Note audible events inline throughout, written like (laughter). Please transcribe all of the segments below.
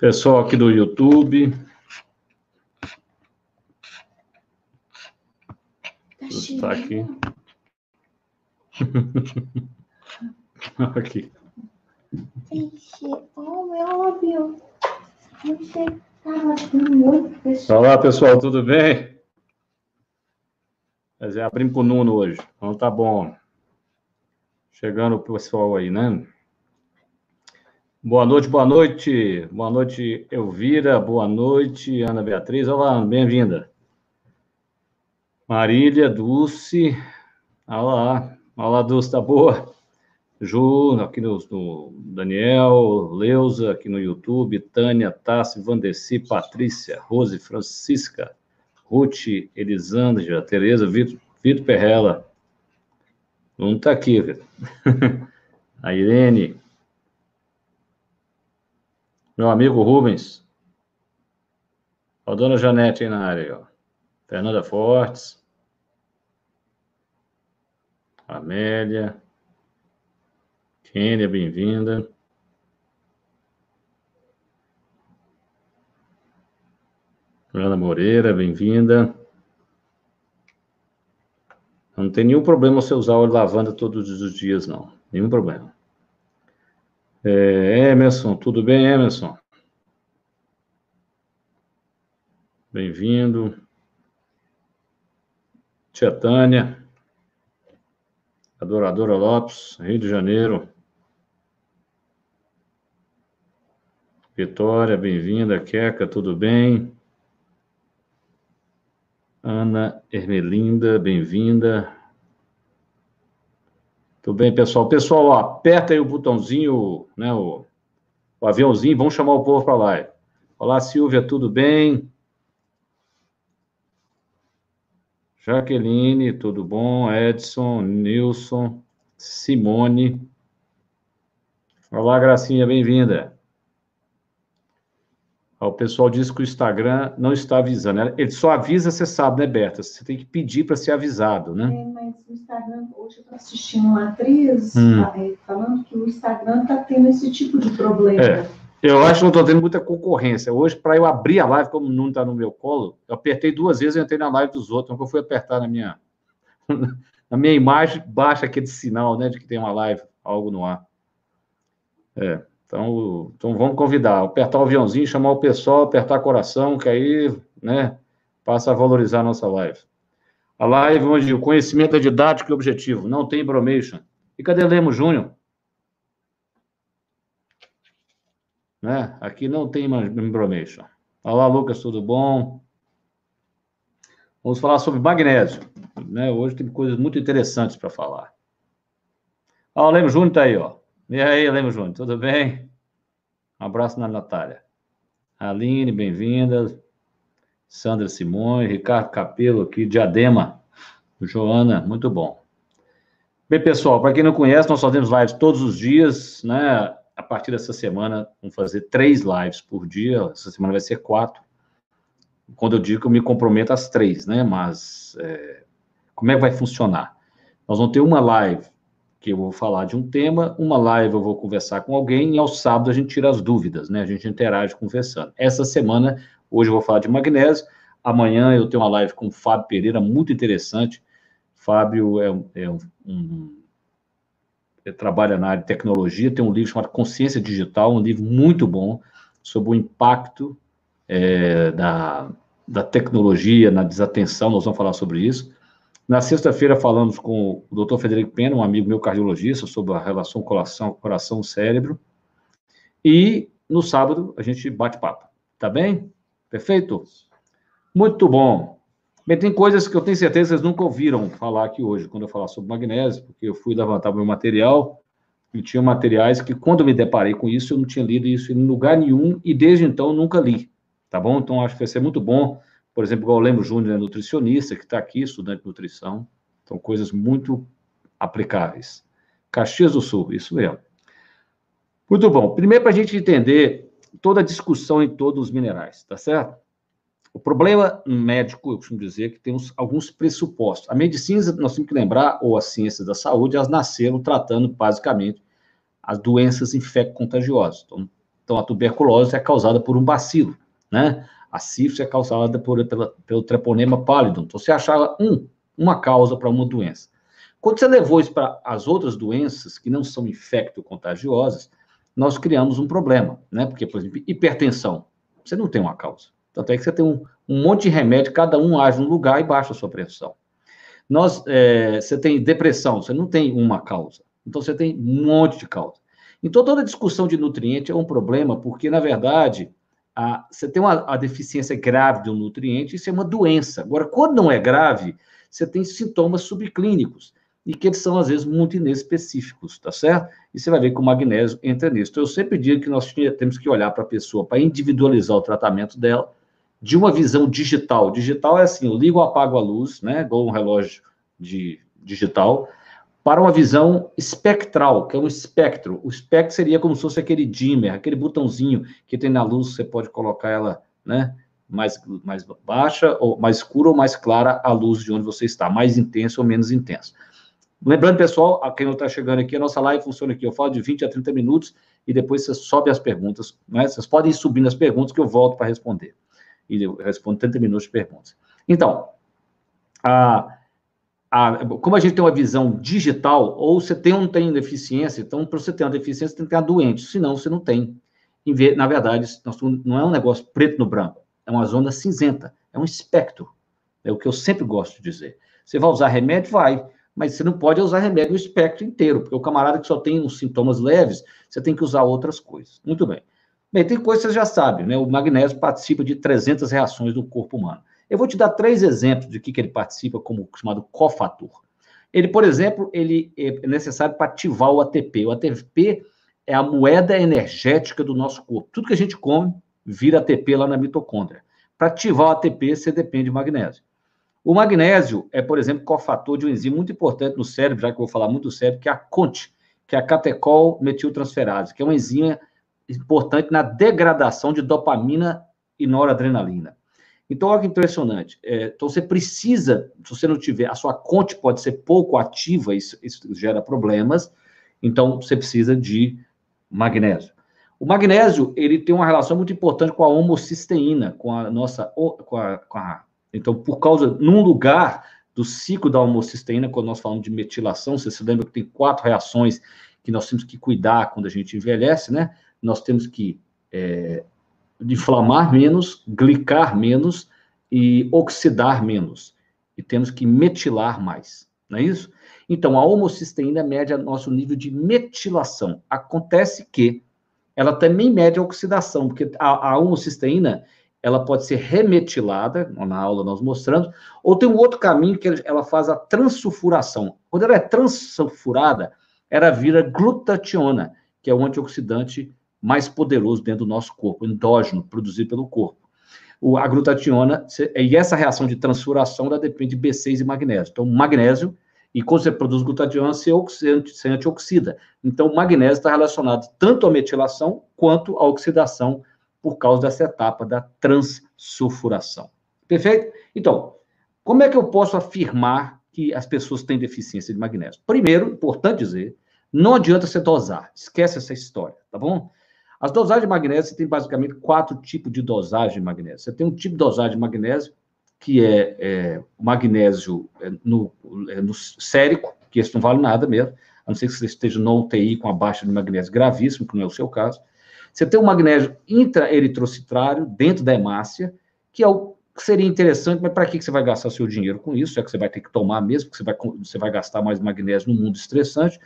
Pessoal aqui do YouTube. Está aqui. (laughs) aqui. Muito pessoal. Olá, pessoal, tudo bem? Mas é, abrimos com o Nuno hoje. Então tá bom. Chegando o pessoal aí, né? Boa noite, boa noite. Boa noite, Elvira. Boa noite, Ana Beatriz. Olá, bem-vinda. Marília, Dulce. Olá. Olá, Dulce, tá boa? Ju, aqui no, no, Daniel, Leusa, aqui no YouTube, Tânia, Tassi, Vandeci, Patrícia, Rose, Francisca, Ruth, Elisângela, Tereza, Vitor, Vitor Perrela. Não está aqui, Vitor. (laughs) A Irene, meu amigo Rubens. A dona Janete aí na área, ó. Fernanda Fortes. Amélia. Kênia, bem-vinda. Ana Moreira, bem-vinda. Não tem nenhum problema você usar óleo lavanda todos os dias, não. Nenhum problema. É, Emerson, tudo bem, Emerson? Bem-vindo. Tia Tânia. Adoradora Lopes, Rio de Janeiro. Vitória, bem-vinda. Queca, tudo bem? Ana Ermelinda, bem-vinda. Tudo bem, pessoal? Pessoal, ó, aperta aí o botãozinho, né, o, o aviãozinho, vamos chamar o povo para lá. Olá, Silvia, tudo bem? Jaqueline, tudo bom? Edson, Nilson, Simone. Olá, Gracinha, bem-vinda. O pessoal diz que o Instagram não está avisando. Ele só avisa, você sabe, né, Berta? Você tem que pedir para ser avisado, né? É, mas o Instagram, hoje eu estou assistindo uma atriz hum. Falando que o Instagram está tendo esse tipo de problema. É. Eu acho que não estou tendo muita concorrência. Hoje, para eu abrir a live, como não está no meu colo, eu apertei duas vezes e entrei na live dos outros. Então, eu fui apertar na minha, (laughs) na minha imagem, baixa aquele sinal, né, de que tem uma live, algo no ar. É. Então, então vamos convidar, apertar o aviãozinho, chamar o pessoal, apertar coração, que aí, né, passa a valorizar a nossa live. A live onde o conhecimento é didático e objetivo, não tem bromation. E cadê Lemos Júnior? Né? Aqui não tem bromation. Olá, Lucas, tudo bom? Vamos falar sobre magnésio. Né? Hoje tem coisas muito interessantes para falar. Ó, o Lemos Júnior está aí, ó. E aí, Lemos Júnior, tudo bem? Um abraço na Natália. Aline, bem-vinda. Sandra Simões, Ricardo Capelo aqui, Diadema. Joana, muito bom. Bem, pessoal, para quem não conhece, nós fazemos lives todos os dias, né? A partir dessa semana, vamos fazer três lives por dia. Essa semana vai ser quatro. Quando eu digo que eu me comprometo às três, né? Mas é, como é que vai funcionar? Nós vamos ter uma live que eu vou falar de um tema, uma live eu vou conversar com alguém, e ao sábado a gente tira as dúvidas, né? A gente interage conversando. Essa semana, hoje eu vou falar de magnésio, amanhã eu tenho uma live com o Fábio Pereira, muito interessante. Fábio é, é um, um é, trabalha na área de tecnologia, tem um livro chamado Consciência Digital, um livro muito bom sobre o impacto é, da, da tecnologia na desatenção, nós vamos falar sobre isso. Na sexta-feira falamos com o Dr. Federico Pena, um amigo meu cardiologista, sobre a relação coração coração cérebro. E no sábado a gente bate papo. Tá bem? Perfeito? Muito bom. Bem, tem coisas que eu tenho certeza que vocês nunca ouviram falar aqui hoje, quando eu falar sobre magnésio, porque eu fui levantar meu material e tinha materiais que, quando eu me deparei com isso, eu não tinha lido isso em lugar nenhum e desde então nunca li. Tá bom? Então acho que vai ser muito bom por exemplo, igual o Lembro Júnior é nutricionista, que está aqui, estudante de nutrição. São coisas muito aplicáveis. Caxias do Sul, isso mesmo. Muito bom. Primeiro, para a gente entender toda a discussão em todos os minerais, tá certo? O problema médico, eu costumo dizer, que tem uns, alguns pressupostos. A medicina, nós temos que lembrar, ou as ciências da saúde, elas nasceram tratando, basicamente, as doenças infecto-contagiosas. Então, Então, a tuberculose é causada por um bacilo, né? A sífilis é causada por, pela, pelo treponema pallidum. Então, você achava um, uma causa para uma doença. Quando você levou isso para as outras doenças, que não são infecto-contagiosas, nós criamos um problema, né? Porque, por exemplo, hipertensão, você não tem uma causa. Tanto é que você tem um, um monte de remédio, cada um age num lugar e baixa a sua pressão. Nós, é, você tem depressão, você não tem uma causa. Então, você tem um monte de causa. Então, toda discussão de nutriente é um problema, porque, na verdade, a, você tem uma a deficiência grave de um nutriente, isso é uma doença. Agora, quando não é grave, você tem sintomas subclínicos, e que eles são, às vezes, muito inespecíficos, tá certo? E você vai ver que o magnésio entra nisso. Então, eu sempre digo que nós temos que olhar para a pessoa para individualizar o tratamento dela, de uma visão digital. Digital é assim, eu ligo apago a luz, né, igual um relógio de digital, para uma visão espectral, que é um espectro. O espectro seria como se fosse aquele dimmer, aquele botãozinho que tem na luz, você pode colocar ela, né, mais, mais baixa, ou mais escura ou mais clara a luz de onde você está, mais intenso ou menos intenso. Lembrando, pessoal, a quem não está chegando aqui, a nossa live funciona aqui. Eu falo de 20 a 30 minutos e depois você sobe as perguntas. Né? Vocês podem ir subindo as perguntas que eu volto para responder e eu respondo 30 minutos de perguntas. Então, a, a, como a gente tem uma visão digital, ou você tem ou não tem deficiência, então, para você ter uma deficiência, você tem que uma doente, senão você não tem. Na verdade, não é um negócio preto no branco, é uma zona cinzenta, é um espectro. É o que eu sempre gosto de dizer. Você vai usar remédio? Vai. Mas você não pode usar remédio no espectro inteiro, porque o camarada que só tem uns sintomas leves, você tem que usar outras coisas. Muito bem. Bem, tem coisas que você já sabe, né? O magnésio participa de 300 reações do corpo humano. Eu vou te dar três exemplos de que, que ele participa como chamado cofator. Ele, por exemplo, ele é necessário para ativar o ATP. O ATP é a moeda energética do nosso corpo. Tudo que a gente come vira ATP lá na mitocôndria. Para ativar o ATP, você depende de magnésio. O magnésio é, por exemplo, cofator de um enzima muito importante no cérebro, já que eu vou falar muito do cérebro, que é a CONT, que é a catecol metiltransferase, que é uma enzima importante na degradação de dopamina e noradrenalina. Então, olha que impressionante. É, então, você precisa, se você não tiver, a sua conte pode ser pouco ativa, isso, isso gera problemas, então você precisa de magnésio. O magnésio, ele tem uma relação muito importante com a homocisteína, com a nossa, com a, com a então, por causa, num lugar do ciclo da homocisteína, quando nós falamos de metilação, você se lembra que tem quatro reações que nós temos que cuidar quando a gente envelhece, né? nós temos que é, inflamar menos, glicar menos e oxidar menos. E temos que metilar mais, não é isso? Então, a homocisteína mede nosso nível de metilação. Acontece que ela também mede a oxidação, porque a, a homocisteína ela pode ser remetilada, na aula nós mostramos, ou tem um outro caminho que ela faz a transsulfuração. Quando ela é transsulfurada, ela vira glutationa, que é o antioxidante mais poderoso dentro do nosso corpo, endógeno, produzido pelo corpo. O, a glutationa, e essa reação de transfuração, ela depende de B6 e magnésio. Então, magnésio, e quando você produz glutationa, você, você antioxida. Então, o magnésio está relacionado tanto à metilação quanto à oxidação por causa dessa etapa da transsulfuração. Perfeito? Então, como é que eu posso afirmar que as pessoas têm deficiência de magnésio? Primeiro, importante dizer, não adianta você dosar, esquece essa história, tá bom? As dosagens de magnésio, tem basicamente quatro tipos de dosagem de magnésio. Você tem um tipo de dosagem de magnésio, que é, é magnésio é, no, é, no sérico, que esse não vale nada mesmo, a não ser que você esteja no UTI com a baixa de magnésio gravíssimo, que não é o seu caso. Você tem o magnésio intraeritrocitrário dentro da hemácia, que é o que seria interessante, mas para que você vai gastar seu dinheiro com isso? É que você vai ter que tomar mesmo, porque você vai, você vai gastar mais magnésio no mundo estressante.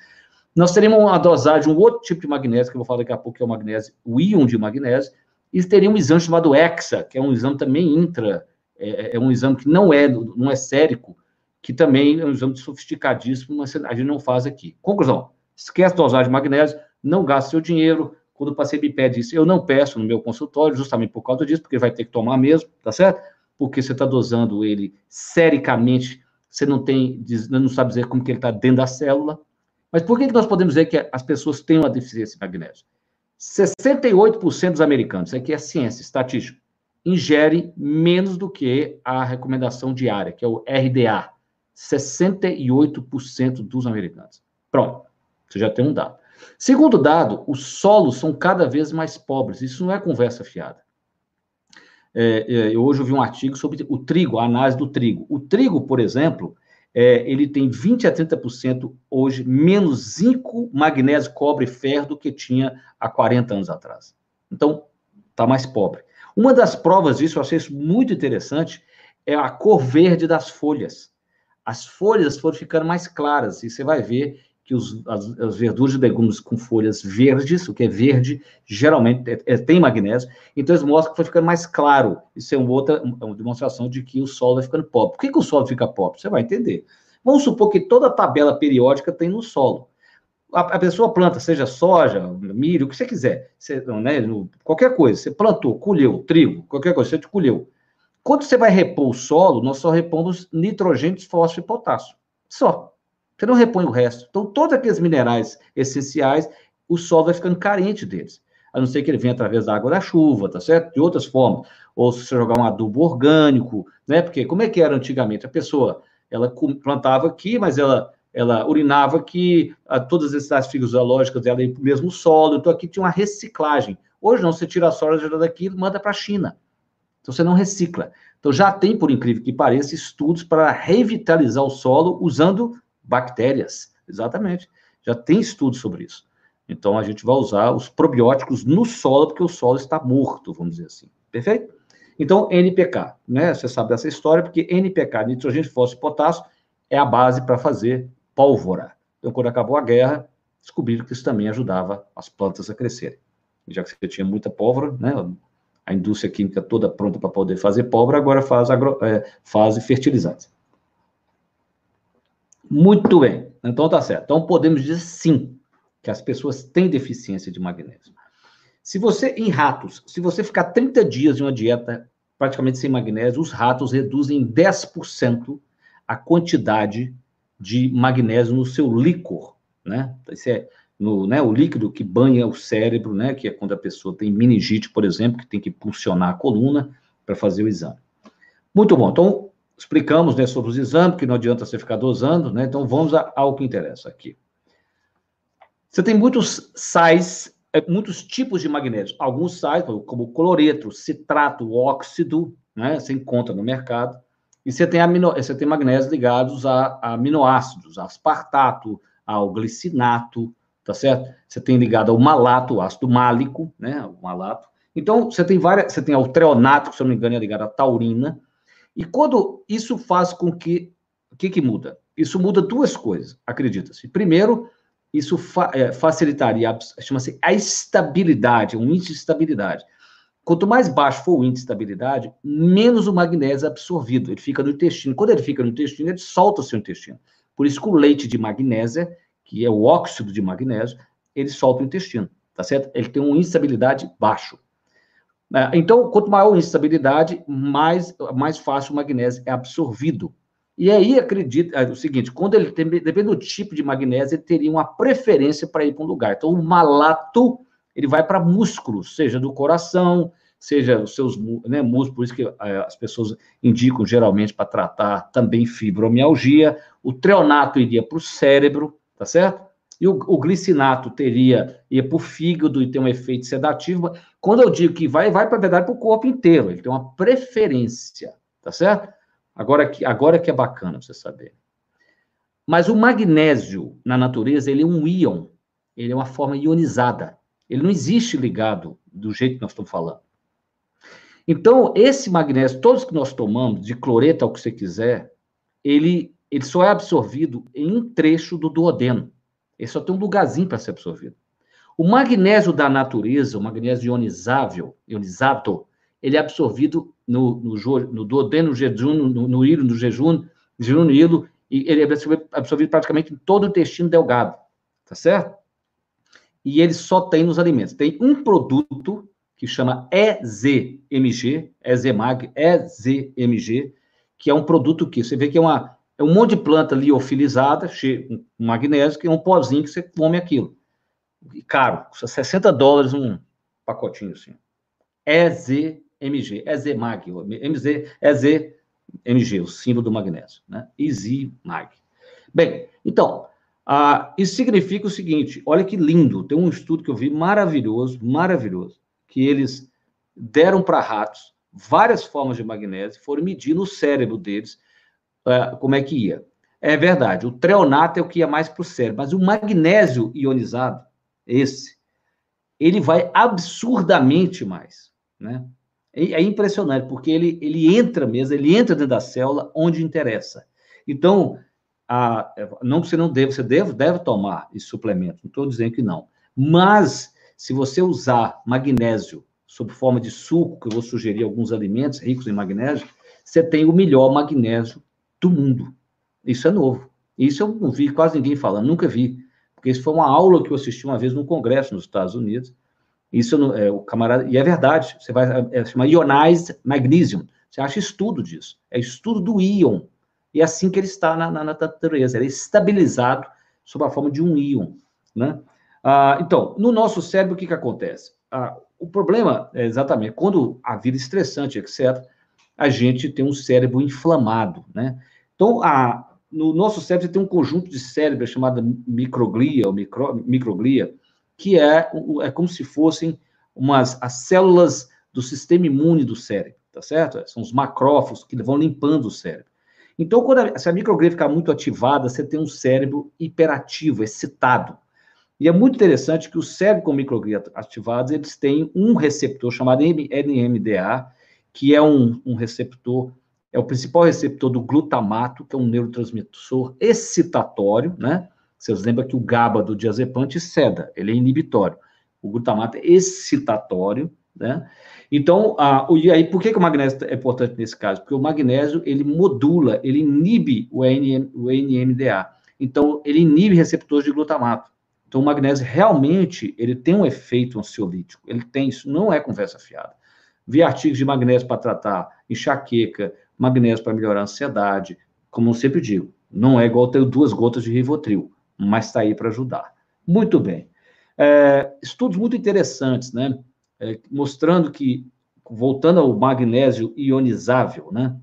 Nós teríamos uma dosagem, um outro tipo de magnésio, que eu vou falar daqui a pouco, que é o magnésio, o íon de magnésio, e teria um exame chamado EXA, que é um exame também intra, é, é um exame que não é, não é sérico, que também é um exame sofisticadíssimo, mas a gente não faz aqui. Conclusão, esquece dosagem de magnésio, não gaste seu dinheiro, quando o paciente me pede isso, eu não peço no meu consultório, justamente por causa disso, porque vai ter que tomar mesmo, tá certo? Porque você está dosando ele sericamente, você não tem, não sabe dizer como que ele está dentro da célula, mas por que, que nós podemos dizer que as pessoas têm uma deficiência de magnésio? 68% dos americanos, isso aqui é ciência, estatística, ingere menos do que a recomendação diária, que é o RDA. 68% dos americanos. Pronto, você já tem um dado. Segundo dado, os solos são cada vez mais pobres. Isso não é conversa fiada. É, é, hoje eu vi um artigo sobre o trigo, a análise do trigo. O trigo, por exemplo, é, ele tem 20 a 30% hoje menos zinco, magnésio, cobre e ferro do que tinha há 40 anos atrás. Então, está mais pobre. Uma das provas disso, eu achei isso muito interessante, é a cor verde das folhas. As folhas foram ficando mais claras, e você vai ver que os, as, as, verduras e legumes com folhas verdes, o que é verde, geralmente é, é, tem magnésio, então eles mostram que foi ficando mais claro. Isso é uma outra uma demonstração de que o solo vai ficando pobre. Por que, que o solo fica pobre? Você vai entender. Vamos supor que toda tabela periódica tem no solo. A, a pessoa planta, seja soja, milho, o que você quiser, você, né, no, qualquer coisa, você plantou, colheu, trigo, qualquer coisa, você colheu. Quando você vai repor o solo, nós só repomos nitrogênio, fósforo e potássio. Só. Você não repõe o resto. Então, todos aqueles minerais essenciais, o solo vai ficando carente deles. A não ser que ele venha através da água da chuva, tá certo? De outras formas. Ou se você jogar um adubo orgânico, né? Porque como é que era antigamente? A pessoa, ela plantava aqui, mas ela, ela urinava aqui, todas as necessidades fisiológicas dela iam para o mesmo solo. Então, aqui tinha uma reciclagem. Hoje não, você tira a soja daqui e manda para a China. Então, você não recicla. Então, já tem, por incrível que pareça, estudos para revitalizar o solo usando bactérias. Exatamente. Já tem estudos sobre isso. Então, a gente vai usar os probióticos no solo, porque o solo está morto, vamos dizer assim. Perfeito? Então, NPK, né? Você sabe dessa história, porque NPK, nitrogênio, fósforo e potássio, é a base para fazer pólvora. Então, quando acabou a guerra, descobriram que isso também ajudava as plantas a crescerem. Já que você tinha muita pólvora, né? A indústria química toda pronta para poder fazer pólvora, agora faz, agro, é, faz fertilizantes. Muito bem. Então tá certo. Então podemos dizer sim que as pessoas têm deficiência de magnésio. Se você, em ratos, se você ficar 30 dias em uma dieta praticamente sem magnésio, os ratos reduzem 10% a quantidade de magnésio no seu líquor, né? Esse é no, né, o líquido que banha o cérebro, né? Que é quando a pessoa tem meningite, por exemplo, que tem que pulsionar a coluna para fazer o exame. Muito bom. Então, explicamos né, sobre os exames, que não adianta você ficar dosando, né? Então vamos ao que interessa aqui. Você tem muitos sais, é, muitos tipos de magnésio. Alguns sais, como cloreto, citrato, óxido, né? Você encontra no mercado. E você tem, amino, você tem magnésios ligados a, a aminoácidos, a aspartato, ao glicinato, tá certo? Você tem ligado ao malato, ácido málico, né? O malato. Então, você tem várias, você tem o treonato, que se eu não me engano é ligado à taurina, e quando isso faz com que. O que, que muda? Isso muda duas coisas, acredita-se. Primeiro, isso fa é, facilitaria, chama-se a estabilidade, um índice de estabilidade. Quanto mais baixo for o índice de estabilidade, menos o magnésio é absorvido. Ele fica no intestino. Quando ele fica no intestino, ele solta o seu intestino. Por isso que o leite de magnésia, que é o óxido de magnésio, ele solta o intestino, tá certo? Ele tem uma instabilidade baixo. Né? Então, quanto maior a instabilidade, mais, mais fácil o magnésio é absorvido. E aí, acredita é o seguinte: quando ele tem, depende do tipo de magnésio, ele teria uma preferência para ir para um lugar. Então, o malato, ele vai para músculos, seja do coração, seja os seus né, músculos, por isso que é, as pessoas indicam geralmente para tratar também fibromialgia. O treonato iria para o cérebro, tá certo? E o, o glicinato teria, ia para o fígado e tem um efeito sedativo. Quando eu digo que vai, vai para verdade para o corpo inteiro. Ele tem uma preferência, tá certo? Agora que, agora que é bacana você saber. Mas o magnésio, na natureza, ele é um íon. Ele é uma forma ionizada. Ele não existe ligado do jeito que nós estamos falando. Então, esse magnésio, todos que nós tomamos, de cloreto ao que você quiser, ele, ele só é absorvido em um trecho do duodeno. Ele só tem um lugarzinho para ser absorvido. O magnésio da natureza, o magnésio ionizável, ionizado, ele é absorvido no, no, no duodeno, jejum, no, no hilo, no jejum, no hilo, e ele é absorvido praticamente em todo o intestino delgado, tá certo? E ele só tem nos alimentos. Tem um produto que chama EZMG, EZMAG, EZMG, que é um produto que você vê que é uma, é um monte de planta liofilizada, cheio com magnésio, que é um pozinho que você come aquilo. E caro, custa 60 dólares um pacotinho assim. EZMG, EZMAG, MZ, EZMG, o símbolo do magnésio, né? EasyMag. Bem, então, Ah, isso significa o seguinte: olha que lindo, tem um estudo que eu vi maravilhoso, maravilhoso, que eles deram para ratos várias formas de magnésio, foram medir no cérebro deles uh, como é que ia. É verdade, o treonato é o que ia mais para o cérebro, mas o magnésio ionizado, esse, ele vai absurdamente mais, né? É, é impressionante, porque ele, ele entra mesmo, ele entra dentro da célula onde interessa. Então, a, não que você não deve, você deve, deve tomar esse suplemento, não estou dizendo que não. Mas, se você usar magnésio sob forma de suco, que eu vou sugerir alguns alimentos ricos em magnésio, você tem o melhor magnésio do mundo. Isso é novo. Isso eu não vi quase ninguém falando, nunca vi. Porque isso foi uma aula que eu assisti uma vez num congresso nos Estados Unidos. Isso é o camarada, e é verdade, você vai é, é, chama ionized magnesium. Você acha estudo disso. É estudo do íon. E é assim que ele está na, na, na natureza. Ele é estabilizado sob a forma de um íon. Né? Ah, então, no nosso cérebro, o que, que acontece? Ah, o problema é exatamente quando a vida é estressante, etc., a gente tem um cérebro inflamado, né? Então, a, no nosso cérebro tem um conjunto de cérebros chamado microglia ou micro, microglia, que é, é como se fossem umas as células do sistema imune do cérebro, tá certo? São os macrófagos que vão limpando o cérebro. Então, quando a, se a microglia ficar muito ativada, você tem um cérebro hiperativo, excitado. E é muito interessante que o cérebro com microglia ativados, eles têm um receptor chamado NMDA, que é um, um receptor, é o principal receptor do glutamato, que é um neurotransmissor excitatório, né? Vocês lembram que o GABA do diazepante ceda, ele é inibitório. O glutamato é excitatório, né? Então, a, e aí, por que, que o magnésio é importante nesse caso? Porque o magnésio, ele modula, ele inibe o, NM, o NMDA. Então, ele inibe receptores de glutamato. Então, o magnésio realmente ele tem um efeito ansiolítico. Ele tem isso, não é conversa fiada. Vi artigos de magnésio para tratar enxaqueca, magnésio para melhorar a ansiedade. Como eu sempre digo, não é igual ter duas gotas de Rivotril, mas está aí para ajudar. Muito bem. É, estudos muito interessantes, né? É, mostrando que, voltando ao magnésio ionizável, né?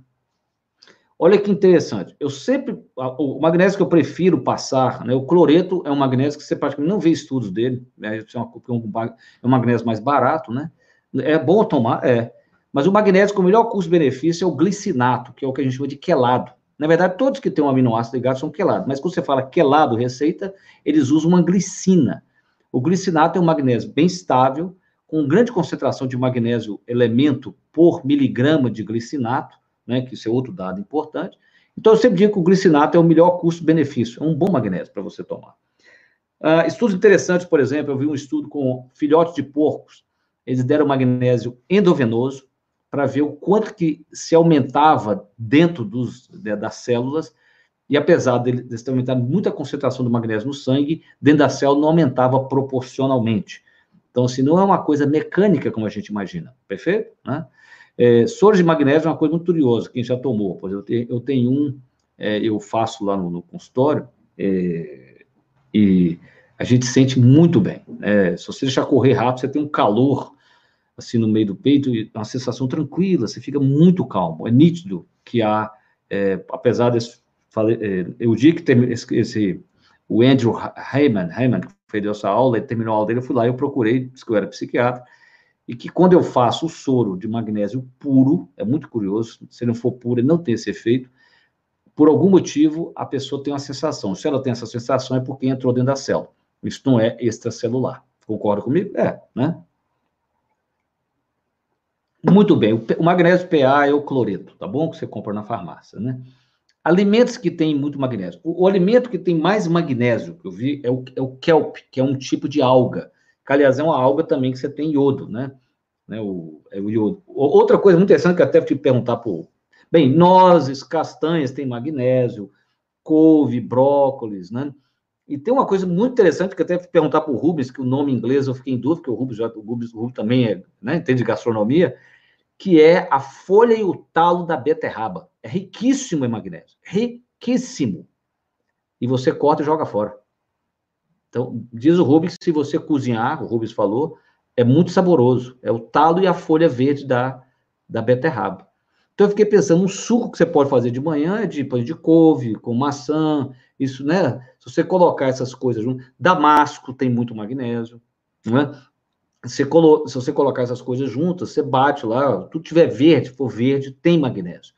Olha que interessante. Eu sempre. O magnésio que eu prefiro passar, né? O cloreto é um magnésio que você praticamente não vê estudos dele, né? É, é um magnésio mais barato, né? É bom tomar, é. Mas o magnésio com o melhor custo-benefício é o glicinato, que é o que a gente chama de quelado. Na verdade, todos que têm um aminoácido ligado são quelados, mas quando você fala quelado, receita, eles usam uma glicina. O glicinato é um magnésio bem estável, com grande concentração de magnésio elemento por miligrama de glicinato, né, que isso é outro dado importante. Então, eu sempre digo que o glicinato é o melhor custo-benefício, é um bom magnésio para você tomar. Uh, estudos interessantes, por exemplo, eu vi um estudo com filhotes de porcos, eles deram magnésio endovenoso para ver o quanto que se aumentava dentro dos, das células, e apesar de eles terem aumentado muita concentração do magnésio no sangue, dentro da célula não aumentava proporcionalmente. Então, assim, não é uma coisa mecânica como a gente imagina, perfeito? Né? É, soro de magnésio é uma coisa muito curiosa, quem já tomou. Eu, tenho, eu tenho um, é, eu faço lá no, no consultório, é, e a gente sente muito bem. É, se você deixar correr rápido, você tem um calor assim no meio do peito, uma sensação tranquila, você fica muito calmo. É nítido que há, é, apesar desse, é, eu digo que tem esse, esse, o Andrew Heyman, Heyman, que fez essa aula, ele terminou a aula dele, eu fui lá, eu procurei, disse que eu era psiquiatra, e que quando eu faço o soro de magnésio puro, é muito curioso, se não for puro, ele não tem esse efeito, por algum motivo, a pessoa tem uma sensação. Se ela tem essa sensação, é porque entrou dentro da célula. Isso não é extracelular. Concorda comigo? É, né? Muito bem. O magnésio PA é o cloreto, tá bom? Que você compra na farmácia, né? Alimentos que têm muito magnésio. O, o alimento que tem mais magnésio, que eu vi, é o, é o kelp, que é um tipo de alga que aliás é uma alga também que você tem iodo, né? né o, é o iodo. Outra coisa muito interessante que eu até te perguntar por. Bem, nozes, castanhas têm magnésio, couve, brócolis, né? E tem uma coisa muito interessante que eu até fui perguntar para o Rubens, que o nome inglês eu fiquei em dúvida, porque o Rubens, o Rubens, o Rubens também é, né, entende gastronomia, que é a folha e o talo da beterraba. É riquíssimo em magnésio, riquíssimo. E você corta e joga fora. Então, diz o Rubens se você cozinhar, o Rubens falou, é muito saboroso. É o talo e a folha verde da, da beterraba. Então, eu fiquei pensando, um suco que você pode fazer de manhã é de pão de couve, com maçã, isso, né? Se você colocar essas coisas junto, damasco tem muito magnésio, né? Você colo... Se você colocar essas coisas juntas, você bate lá, tudo tiver verde, for verde, tem magnésio.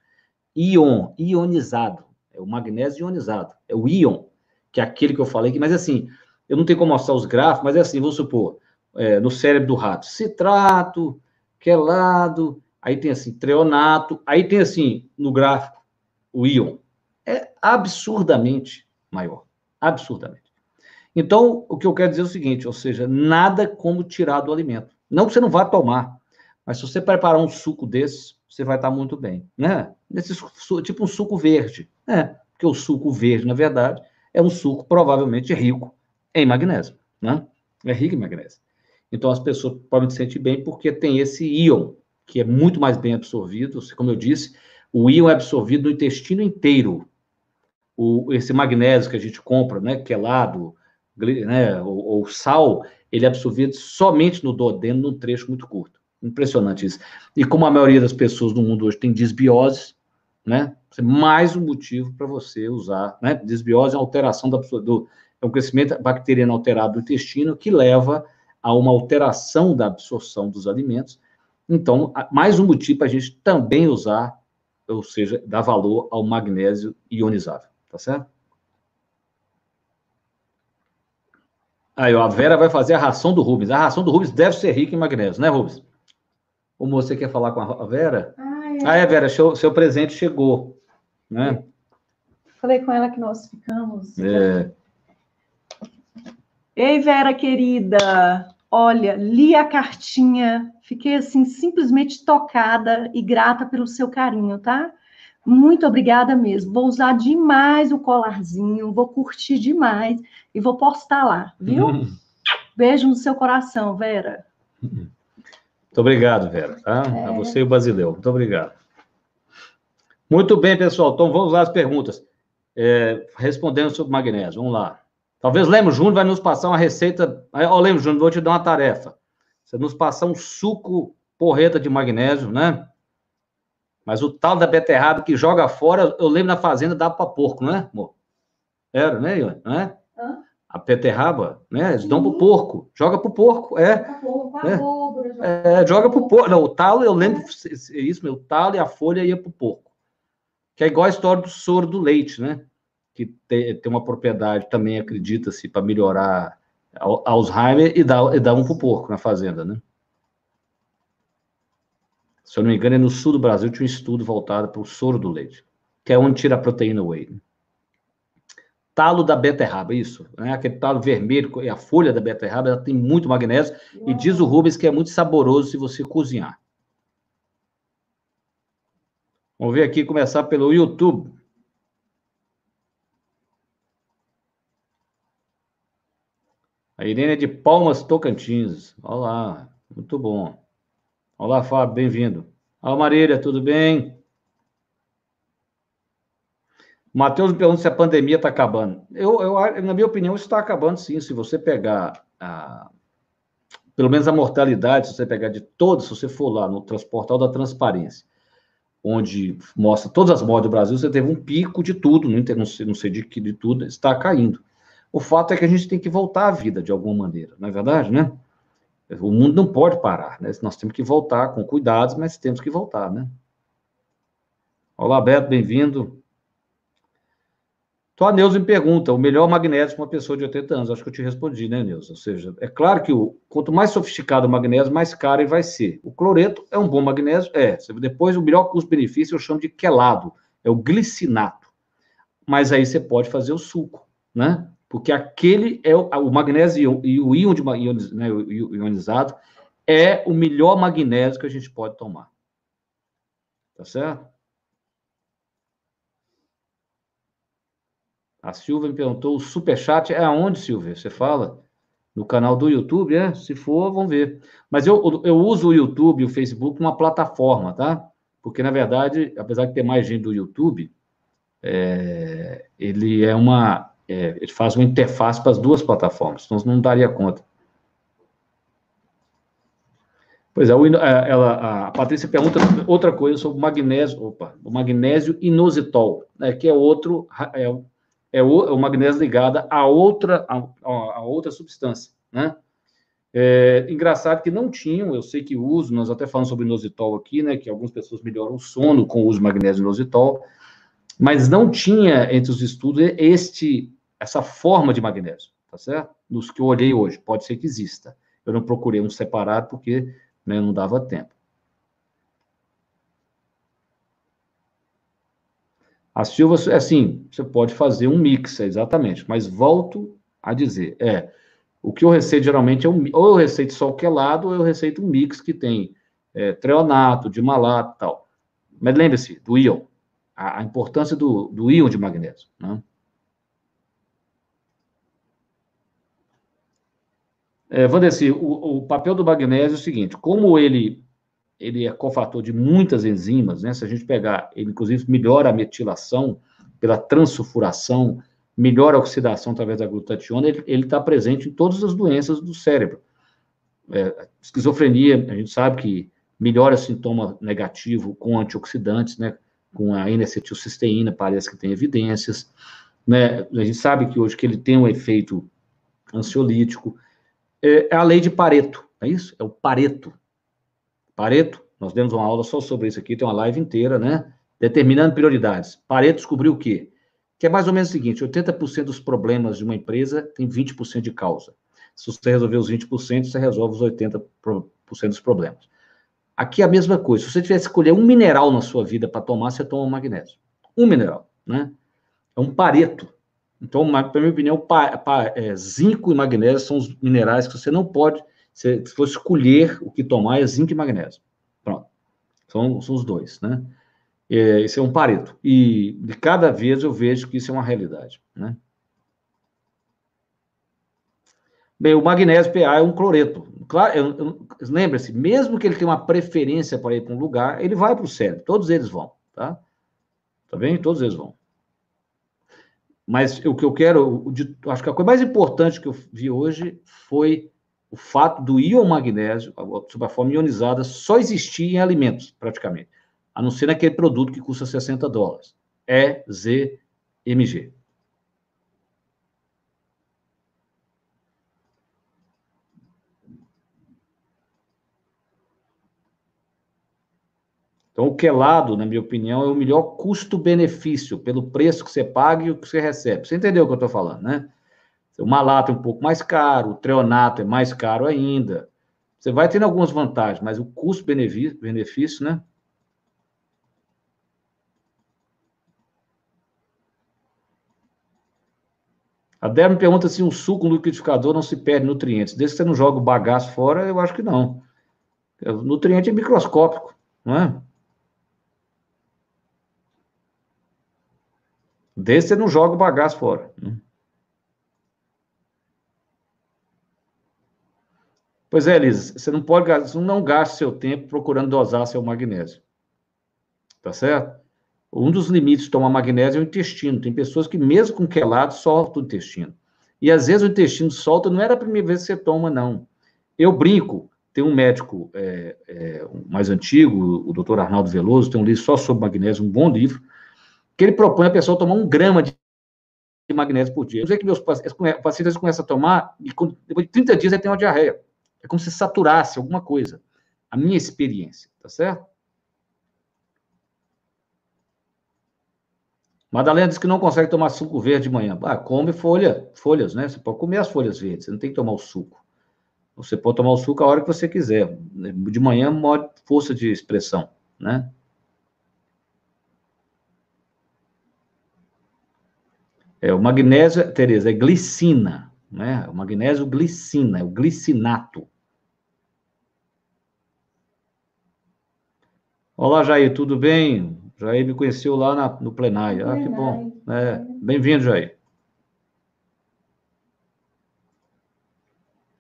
Ion, ionizado, é o magnésio ionizado, é o íon, que é aquele que eu falei aqui, mas assim, eu não tenho como mostrar os gráficos, mas é assim, vamos supor, é, no cérebro do rato, citrato, quelado, aí tem assim, treonato, aí tem assim, no gráfico, o íon. É absurdamente maior. Absurdamente. Então, o que eu quero dizer é o seguinte, ou seja, nada como tirar do alimento. Não que você não vá tomar, mas se você preparar um suco desse, você vai estar muito bem, né? Nesse, tipo um suco verde, né? Porque o suco verde, na verdade, é um suco provavelmente rico em magnésio, né? É rico em magnésio. Então, as pessoas podem se sentir bem porque tem esse íon, que é muito mais bem absorvido. Como eu disse, o íon é absorvido no intestino inteiro. O, esse magnésio que a gente compra, né, quelado, né, ou, ou sal, ele é absorvido somente no duodeno, num trecho muito curto. Impressionante isso. E como a maioria das pessoas no mundo hoje tem disbiose, né, é mais um motivo para você usar, né, disbiose é alteração da, do, é um crescimento bacteriano alterado do intestino que leva a uma alteração da absorção dos alimentos. Então, mais um motivo para a gente também usar, ou seja, dar valor ao magnésio ionizável, tá certo? Aí, ó, a Vera vai fazer a ração do Rubens. A ração do Rubens deve ser rica em magnésio, né, Rubens? Ou você quer falar com a Vera? Ah, é, ah, é Vera, seu, seu presente chegou, né? Falei com ela que nós ficamos. É. Ei, Vera querida, olha, li a cartinha, fiquei assim simplesmente tocada e grata pelo seu carinho, tá? Muito obrigada mesmo. Vou usar demais o colarzinho, vou curtir demais e vou postar lá, viu? Uhum. Beijo no seu coração, Vera. Muito obrigado, Vera. Tá? É. A você e o Basileu. Muito obrigado. Muito bem, pessoal. Então vamos lá as perguntas. É, respondendo sobre magnésio. Vamos lá. Talvez Lemos Júnior vai nos passar uma receita. Ó, Lemos Júnior, vou te dar uma tarefa. Você nos passar um suco porreta de magnésio, né? Mas o tal da beterraba que joga fora, eu lembro na fazenda dava para porco, não é, amor? Era, né, Ione? Não é? Hã? A beterraba, né? Eles dão pro porco. Joga pro porco, é. é. é joga pro porco. Não, o talo, eu lembro isso, meu, o talo e a folha ia pro porco. Que é igual a história do soro do leite, né? que tem, tem uma propriedade também, acredita-se, para melhorar Alzheimer e dá, e dá um para o porco na fazenda, né? Se eu não me engano, é no sul do Brasil tinha um estudo voltado para o soro do leite, que é onde tira a proteína whey. Né? Talo da beterraba, isso. Né? Aquele talo vermelho e a folha da beterraba ela tem muito magnésio Uau. e diz o Rubens que é muito saboroso se você cozinhar. Vamos ver aqui, começar pelo YouTube. A Irene é de Palmas, Tocantins. Olá, muito bom. Olá, Fábio, bem-vindo. Olá, Marília, tudo bem? Matheus me pergunta se a pandemia está acabando. Eu, eu, na minha opinião, está acabando sim. Se você pegar, a, pelo menos a mortalidade, se você pegar de todos, se você for lá no Transportal da Transparência, onde mostra todas as mortes do Brasil, você teve um pico de tudo, não sei, não sei de que de tudo, está caindo. O fato é que a gente tem que voltar à vida de alguma maneira, não é verdade, né? O mundo não pode parar, né? Nós temos que voltar com cuidados, mas temos que voltar, né? Olá, Beto, bem-vindo. Então, Neuza me pergunta, o melhor magnésio para uma pessoa de 80 anos? Acho que eu te respondi, né, Neuza? Ou seja, é claro que o, quanto mais sofisticado o magnésio, mais caro ele vai ser. O cloreto é um bom magnésio? É. Depois, o melhor custo-benefício eu chamo de quelado, é o glicinato. Mas aí você pode fazer o suco, né? Porque aquele é o, o magnésio e o íon de, né, ionizado é o melhor magnésio que a gente pode tomar. Tá certo? A Silvia me perguntou, o superchat é aonde, Silvia? Você fala? No canal do YouTube, é? Se for, vamos ver. Mas eu, eu uso o YouTube e o Facebook uma plataforma, tá? Porque, na verdade, apesar de ter mais gente do YouTube, é, ele é uma é, ele faz uma interface para as duas plataformas, então não daria conta. Pois é, ela, a Patrícia pergunta outra coisa sobre o magnésio, opa, o magnésio inositol, né, que é outro, é, é, o, é o magnésio ligado a outra, a, a outra substância, né? É, engraçado que não tinham, eu sei que uso, nós até falamos sobre inositol aqui, né, que algumas pessoas melhoram o sono com o uso de magnésio inositol, mas não tinha entre os estudos este, essa forma de magnésio, tá certo? Nos que eu olhei hoje, pode ser que exista. Eu não procurei um separado porque né, não dava tempo. A Silva, é assim, você pode fazer um mix, exatamente, mas volto a dizer, é, o que eu receito geralmente é um, ou eu receito só o quelado, ou eu receito um mix que tem é, treonato, de malato tal. Mas lembre-se do íon, a, a, importância do, do íon de magnésio, né? É, Vandeci, o, o papel do magnésio é o seguinte: como ele, ele é cofator de muitas enzimas, né? Se a gente pegar, ele inclusive melhora a metilação pela transsulfuração, melhora a oxidação através da glutationa, ele está presente em todas as doenças do cérebro. É, esquizofrenia, a gente sabe que melhora sintoma negativo com antioxidantes, né? Com a N-acetilcisteína, parece que tem evidências. Né? A gente sabe que hoje que ele tem um efeito ansiolítico é a lei de Pareto, é isso? É o Pareto. Pareto, nós demos uma aula só sobre isso aqui, tem uma live inteira, né? Determinando prioridades. Pareto descobriu o quê? Que é mais ou menos o seguinte: 80% dos problemas de uma empresa tem 20% de causa. Se você resolver os 20%, você resolve os 80% dos problemas. Aqui é a mesma coisa. Se você tivesse que escolher um mineral na sua vida para tomar, você toma magnésio. Um mineral, né? É um pareto. Então, na minha opinião, pa, pa, é, zinco e magnésio são os minerais que você não pode, se, for escolher o que tomar, é zinco e magnésio. Pronto. São, são os dois, né? É, é um pareto. E de cada vez eu vejo que isso é uma realidade, né? Bem, o magnésio PA é um cloreto. Claro, lembre-se, mesmo que ele tenha uma preferência para ir para um lugar, ele vai para o cérebro. Todos eles vão, tá? Tá bem? Todos eles vão. Mas o que eu quero, acho que a coisa mais importante que eu vi hoje foi o fato do íon magnésio, sob a forma ionizada, só existir em alimentos, praticamente, a não ser naquele produto que custa 60 dólares, EZMG. Então, o quelado, na minha opinião, é o melhor custo-benefício pelo preço que você paga e o que você recebe. Você entendeu o que eu estou falando, né? O malato é um pouco mais caro, o treonato é mais caro ainda. Você vai tendo algumas vantagens, mas o custo-benefício, né? A Débora pergunta se um suco no liquidificador não se perde nutrientes. Desde que você não joga o bagaço fora, eu acho que não. O nutriente é microscópico, não é? Desse você não joga o bagaço fora. Né? Pois é, Elisa, você não pode não gaste seu tempo procurando dosar seu magnésio. Tá certo? Um dos limites de tomar magnésio é o intestino. Tem pessoas que, mesmo com quelado, soltam o intestino. E às vezes o intestino solta, não era a primeira vez que você toma, não. Eu brinco, tem um médico é, é, mais antigo, o doutor Arnaldo Veloso, tem um livro só sobre magnésio, um bom livro, que ele propõe a pessoa tomar um grama de magnésio por dia. Eu sei que meus pacientes começam a tomar e depois de 30 dias ele tem uma diarreia. É como se saturasse alguma coisa. A minha experiência, tá certo? Madalena diz que não consegue tomar suco verde de manhã. Ah, come folha, folhas, né? Você pode comer as folhas verdes, você não tem que tomar o suco. Você pode tomar o suco a hora que você quiser. De manhã, maior força de expressão, né? É, o magnésio, Tereza, é glicina, né? O magnésio glicina, é o glicinato. Olá, Jair, tudo bem? Jair me conheceu lá na, no plenário. Ah, que bom. É, Bem-vindo, Jair.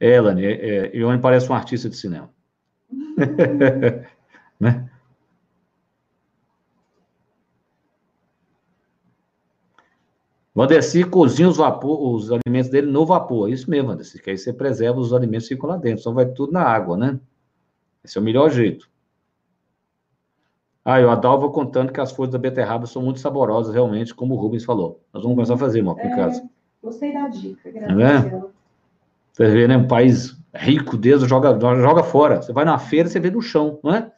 É, Elane, é, é, parece um artista de cinema. (laughs) (laughs) né? Vandeci cozinha os, vapor, os alimentos dele no vapor. Isso mesmo, Vandeci, que aí você preserva os alimentos que ficam lá dentro, só vai tudo na água, né? Esse é o melhor jeito. Ah, e o Adalvo contando que as folhas da beterraba são muito saborosas, realmente, como o Rubens falou. Nós vamos começar a fazer, uma em casa. Gostei da dica, graças é? a Deus. Você vê, né? Um país rico, Deus joga, joga fora. Você vai na feira, você vê no chão, não é?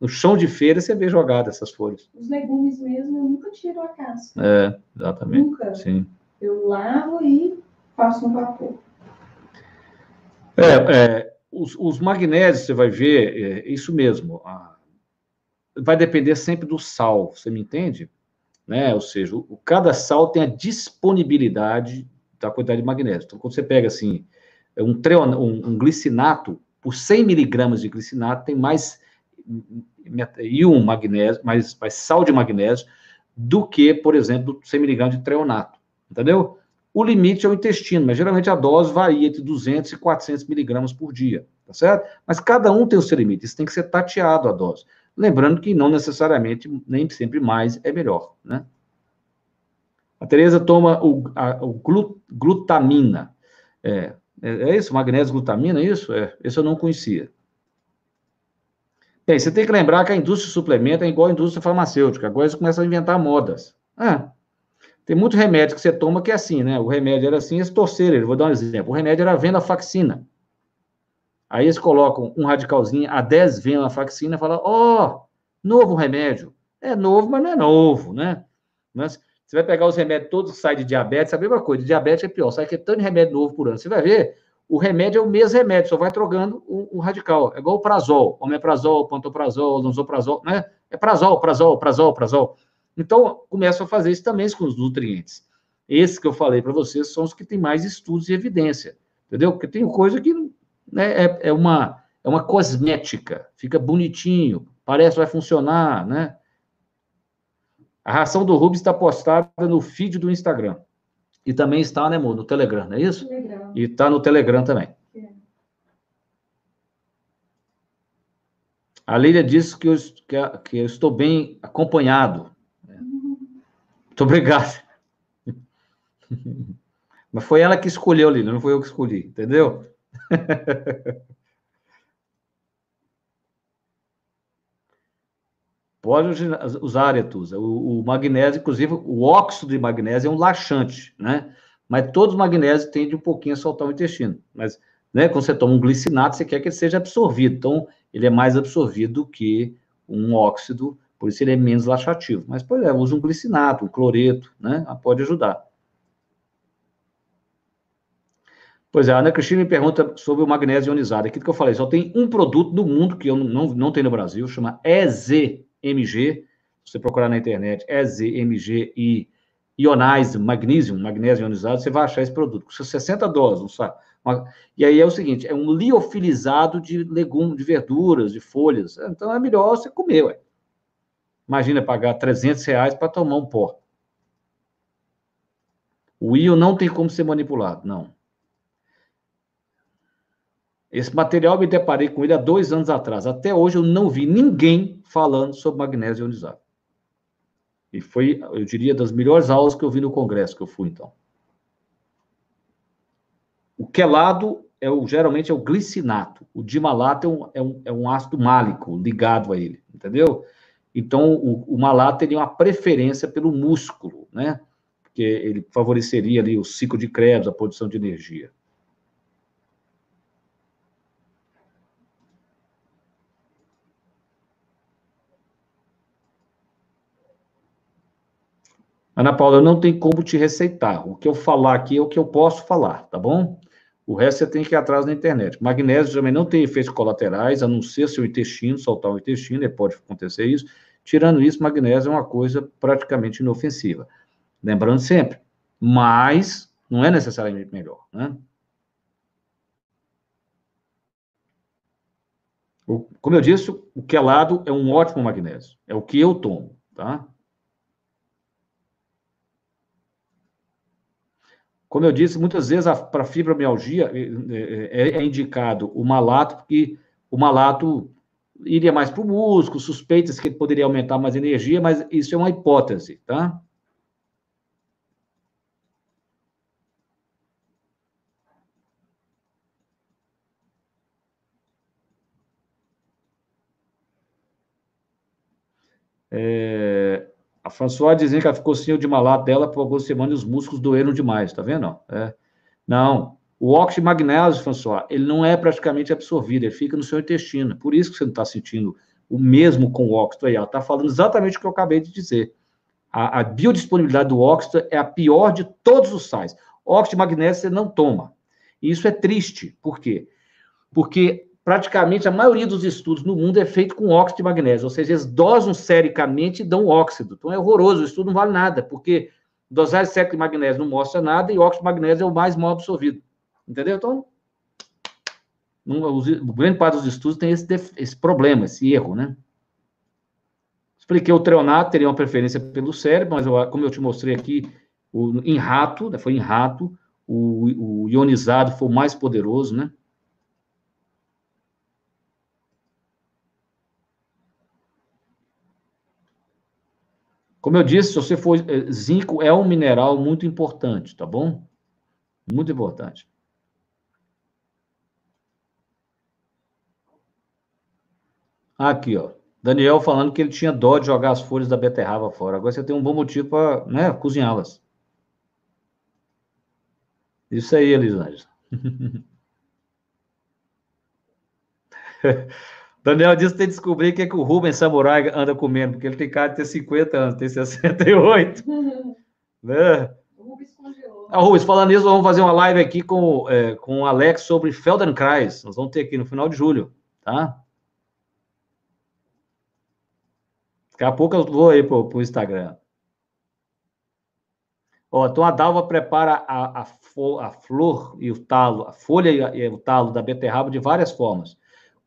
No chão de feira, você vê jogadas essas folhas. Os legumes mesmo, eu nunca tiro a casca. É, exatamente. Nunca. Sim. Eu lavo e faço no vapor. É, é os, os, magnésios, você vai ver, é, isso mesmo. A, vai depender sempre do sal, você me entende? Né? Ou seja, o, cada sal tem a disponibilidade da quantidade de magnésio. Então, quando você pega assim, um, treon, um, um glicinato, por 100 miligramas de glicinato, tem mais íon magnésio, mais, mais sal de magnésio, do que, por exemplo, 100 miligramas de treonato. Entendeu? O limite é o intestino, mas geralmente a dose varia entre 200 e 400 miligramas por dia, tá certo? Mas cada um tem o seu limite, isso tem que ser tateado a dose. Lembrando que não necessariamente, nem sempre mais é melhor, né? A Tereza toma o, a, o glutamina. É, é, é, isso? Magnésio glutamina, é isso? É, esse eu não conhecia. Bem, você tem que lembrar que a indústria de suplemento é igual à indústria farmacêutica. Agora eles começam a inventar modas. Ah, tem muito remédio que você toma que é assim, né? O remédio era assim, eles torceram ele. Vou dar um exemplo. O remédio era venlafaxina. Aí eles colocam um radicalzinho a 10 venlafaxina e falam, ó, oh, novo remédio. É novo, mas não é novo, né? Mas você vai pegar os remédios todos que saem de diabetes, a mesma coisa. Diabetes é pior, sai que é tanto de remédio novo por ano. Você vai ver, o remédio é o mesmo remédio, só vai trocando o, o radical. É igual o prazol, omeprazol, pantoprazol, danzoprazol, né? É prazol, prazol, prazol, prazol. Então, começam a fazer isso também com os nutrientes. Esses que eu falei para vocês são os que têm mais estudos e evidência, entendeu? Porque tem coisa que né, é, é, uma, é uma cosmética, fica bonitinho, parece vai funcionar, né? A ração do Rubens está postada no feed do Instagram. E também está, né, amor, no Telegram, não é isso? Telegram. E está no Telegram também. É. A Lília disse que eu, que, que eu estou bem acompanhado. Muito obrigado. (laughs) Mas foi ela que escolheu, Lili, não foi eu que escolhi, entendeu? (laughs) Pode usar aretusa. O, o, magnésio, inclusive, o óxido de magnésio é um laxante, né? Mas todos os magnésios tendem um pouquinho a soltar o intestino. Mas, né, quando você toma um glicinato, você quer que ele seja absorvido. Então, ele é mais absorvido que um óxido por isso ele é menos laxativo. Mas, por exemplo, usa um glicinato, um cloreto, né? Ah, pode ajudar. Pois é, a Ana Cristina me pergunta sobre o magnésio ionizado. Aquilo que eu falei, só tem um produto no mundo que eu não, não tenho no Brasil, chama EZMG. Se você procurar na internet, EZMG e Ionized Magnesium, magnésio ionizado, você vai achar esse produto. Custa 60 dólares, não sabe? E aí é o seguinte, é um liofilizado de legumes, de verduras, de folhas. Então é melhor você comer, ué. Imagina pagar 300 reais para tomar um pó. O íon não tem como ser manipulado, não. Esse material eu me deparei com ele há dois anos atrás. Até hoje eu não vi ninguém falando sobre magnésio ionizado. E foi, eu diria, das melhores aulas que eu vi no congresso que eu fui, então. O quelado é o, geralmente é o glicinato. O dimalato é um, é um, é um ácido málico ligado a ele, entendeu? Então, o, o malato teria uma preferência pelo músculo, né? Porque ele favoreceria ali o ciclo de Krebs, a produção de energia. Ana Paula, não tem como te receitar. O que eu falar aqui é o que eu posso falar, tá bom? O resto você tem que ir atrás na internet. Magnésio também não tem efeitos colaterais, a não ser se o intestino soltar o intestino, pode acontecer isso. Tirando isso, magnésio é uma coisa praticamente inofensiva. Lembrando sempre, mas não é necessariamente melhor, né? como eu disse, o quelado é um ótimo magnésio. É o que eu tomo, tá? Como eu disse, muitas vezes para fibromialgia eh, eh, é, é, indicado o malato, porque o malato iria mais para o músculo, suspeitas que ele poderia aumentar mais energia, mas isso é uma hipótese, tá? É a François dizendo que ela ficou sem o de malato dela por algumas semanas e os músculos doeram demais, tá vendo? É. Não, o óxido de magnésio, François, ele não é praticamente absorvido, ele fica no seu intestino. Por isso que você não está sentindo o mesmo com o óxido aí. Ela está falando exatamente o que eu acabei de dizer. A, a, biodisponibilidade do óxido é a pior de todos os sais. Óxido de magnésio você não toma. E isso é triste. Por quê? Porque praticamente a maioria dos estudos no mundo é feito com óxido de magnésio, ou seja, eles dosam sericamente e dão óxido. Então é horroroso, o estudo não vale nada, porque dosagem sérica de magnésio não mostra nada e óxido de magnésio é o mais mal absorvido. Entendeu? Então, o grande parte dos estudos tem esse, esse problema, esse erro, né? Expliquei o treonato teria uma preferência pelo cérebro, mas eu, como eu te mostrei aqui, o, em rato, né, foi em rato, o, o ionizado foi o mais poderoso, né? Como eu disse, se você for eh, zinco é um mineral muito importante, tá bom? Muito importante. Aqui, ó. Daniel falando que ele tinha dó de jogar as folhas da beterraba fora. Agora você tem um bom motivo para né, cozinhá-las. Isso aí, Elisângela. (laughs) Daniel disse que tem que descobrir o que, é que o Rubens Samurai anda comendo, porque ele tem cara de ter 50 anos, tem 68. (laughs) né? O Rubens congelou. Ah, Rubens, falando nisso, vamos fazer uma live aqui com, é, com o Alex sobre Feldenkrais. Nós vamos ter aqui no final de julho, tá? Daqui a pouco eu vou aí pro, pro Instagram. Ó, então a Dalva prepara a, a, a, flor e o talo, a folha e, o talo da beterraba de várias formas.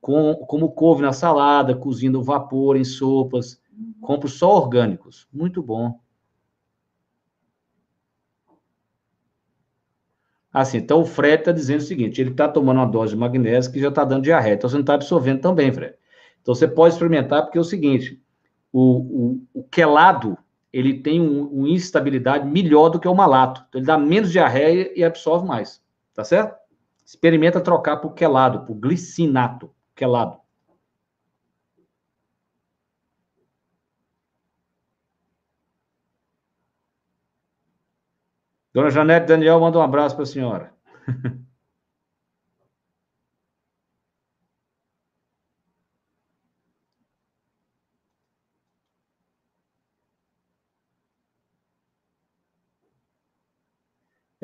Com, como couve na salada, cozindo vapor em sopas. Compro só orgânicos. Muito bom. Assim, então o Fred está dizendo o seguinte: ele está tomando uma dose de magnésio que já está dando diarreia. Então você não está absorvendo também, Fred. Então você pode experimentar, porque é o seguinte: o, o, o quelado ele tem um, uma instabilidade melhor do que o malato. Então, ele dá menos diarreia e absorve mais. Tá certo? Experimenta trocar por quelado, por glicinato, quelado. Dona Janete Daniel manda um abraço para a senhora. (laughs)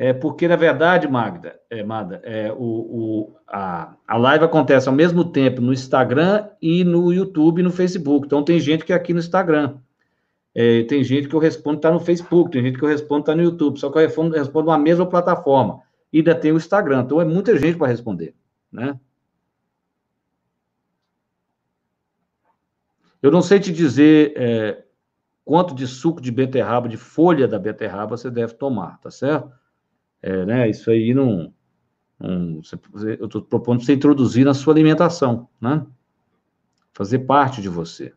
É, porque, na verdade, Magda, é, Magda é, o, o, a, a live acontece ao mesmo tempo no Instagram e no YouTube e no Facebook. Então, tem gente que é aqui no Instagram. É, tem gente que eu respondo está no Facebook, tem gente que eu respondo está no YouTube. Só que eu respondo, na mesma plataforma. E ainda tem o Instagram. Então, é muita gente para responder, né? Eu não sei te dizer é, quanto de suco de beterraba, de folha da beterraba você deve tomar, tá certo? É, né, isso aí não. não eu estou propondo você introduzir na sua alimentação, né? Fazer parte de você.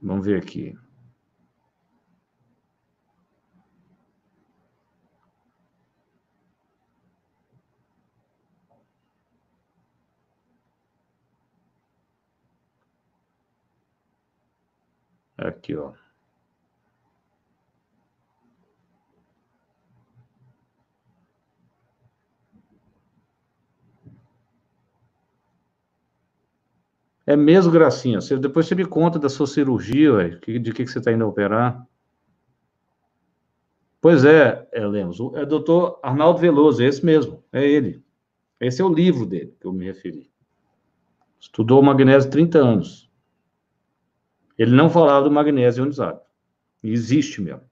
Vamos ver aqui. Aqui, ó. É mesmo, Gracinha. Você, depois você me conta da sua cirurgia, véio, de que, que você está indo operar. Pois é, é Lemos. É o doutor Arnaldo Veloso, é esse mesmo. É ele. Esse é o livro dele que eu me referi. Estudou magnésio 30 anos. Ele não falava do magnésio ionizado. Existe mesmo.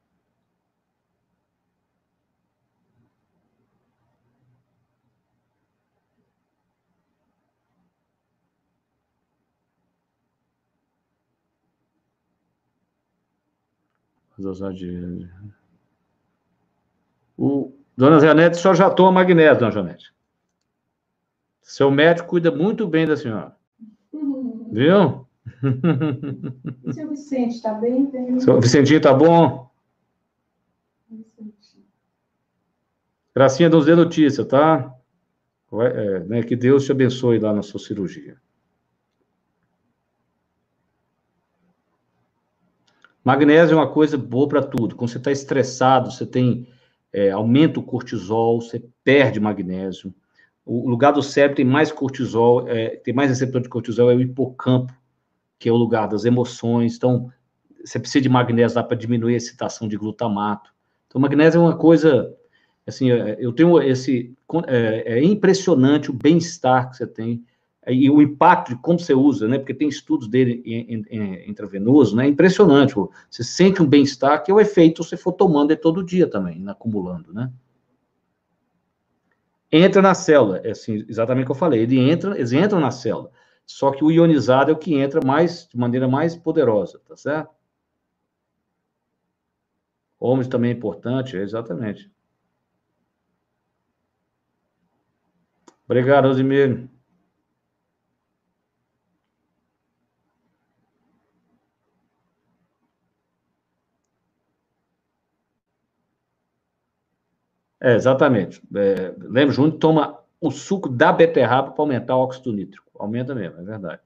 O Dona Janete só já toma magnésio, Dona Janete. Seu médico cuida muito bem da senhora. (laughs) Viu? Seu Vicente está bem? Tem... Seu Vicentinho está bom? Gracinha, nos dê notícia, tá? É, né, que Deus te abençoe lá na sua cirurgia. Magnésio é uma coisa boa para tudo. Quando você está estressado, você tem é, aumenta o cortisol, você perde magnésio. O lugar do cérebro tem mais cortisol, é, tem mais receptor de cortisol, é o hipocampo, que é o lugar das emoções. Então, você precisa de magnésio lá para diminuir a excitação de glutamato. Então, magnésio é uma coisa, assim, é, eu tenho esse, é, é impressionante o bem-estar que você tem e o impacto de como você usa, né? Porque tem estudos dele em, em, intravenoso, né? É impressionante. Você sente um bem-estar que é o efeito você for tomando ele todo dia também, acumulando, né? Entra na célula, é assim, exatamente o que eu falei. Ele entra, eles entram na célula. Só que o ionizado é o que entra mais, de maneira mais poderosa, tá certo? Homens também é importante, exatamente. Obrigado, Rosimiro. É, exatamente. É, lembra, junto, toma o suco da beterraba para aumentar o óxido nítrico. Aumenta mesmo, é verdade.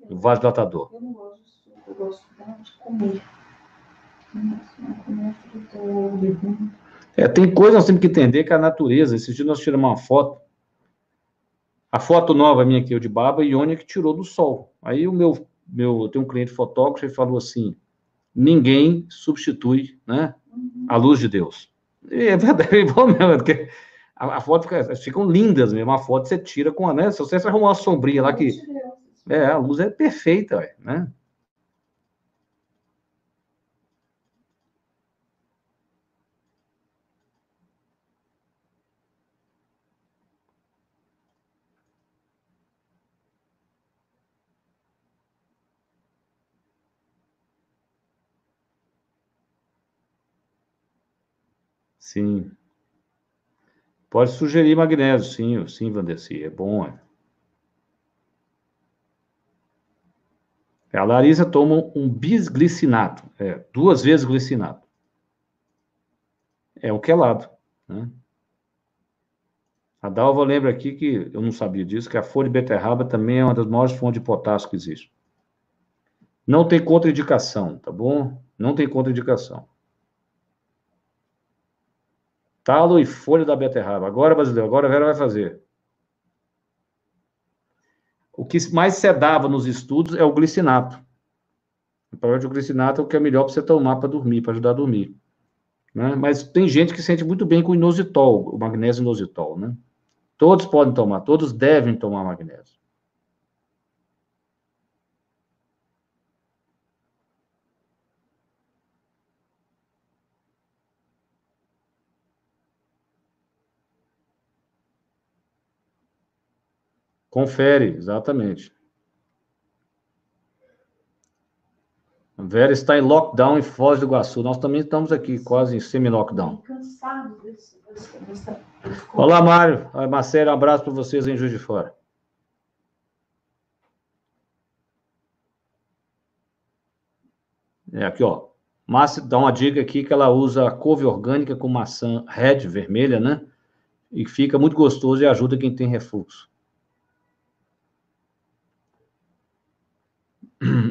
O vasodilatador. Eu não gosto de suco, eu gosto de comer. É, tem coisa que nós temos que entender que a natureza, esses dias nós tiramos uma foto, a foto nova minha aqui, eu de Baba, e Iônia que tirou do sol. Aí o meu, meu, eu tenho um cliente fotógrafo e falou assim, ninguém substitui, né, a luz de Deus. É verdade, é igual mesmo, porque a, a foto fica, ficam lindas mesmo. A foto você tira com a, né? Se você arrumar uma sombrinha lá que. É, a luz é perfeita, né? Sim. Pode sugerir magnésio, sim, sim, Vandeci, é bom. É. A Larissa toma um bisglicinato, é, duas vezes glicinato. É o quelado, né? A Dalva lembra aqui que, eu não sabia disso, que a folha de beterraba também é uma das maiores fontes de potássio que existe. Não tem contraindicação, tá bom? Não tem contraindicação. Talo e folha da beterraba. Agora, brasileiro, agora a Vera vai fazer. O que mais se dava nos estudos é o glicinato. O glicinato é o que é melhor para você tomar para dormir, para ajudar a dormir. Né? Mas tem gente que sente muito bem com o inositol, o magnésio inositol, né? Todos podem tomar, todos devem tomar magnésio. Confere, exatamente. A Vera está em lockdown em Foz do Iguaçu. Nós também estamos aqui, quase em semi-lockdown. Olá, Mário. Marcelo, um abraço para vocês em Juiz de Fora. É, aqui, ó. Márcia dá uma dica aqui que ela usa couve orgânica com maçã red, vermelha, né? E fica muito gostoso e ajuda quem tem refluxo.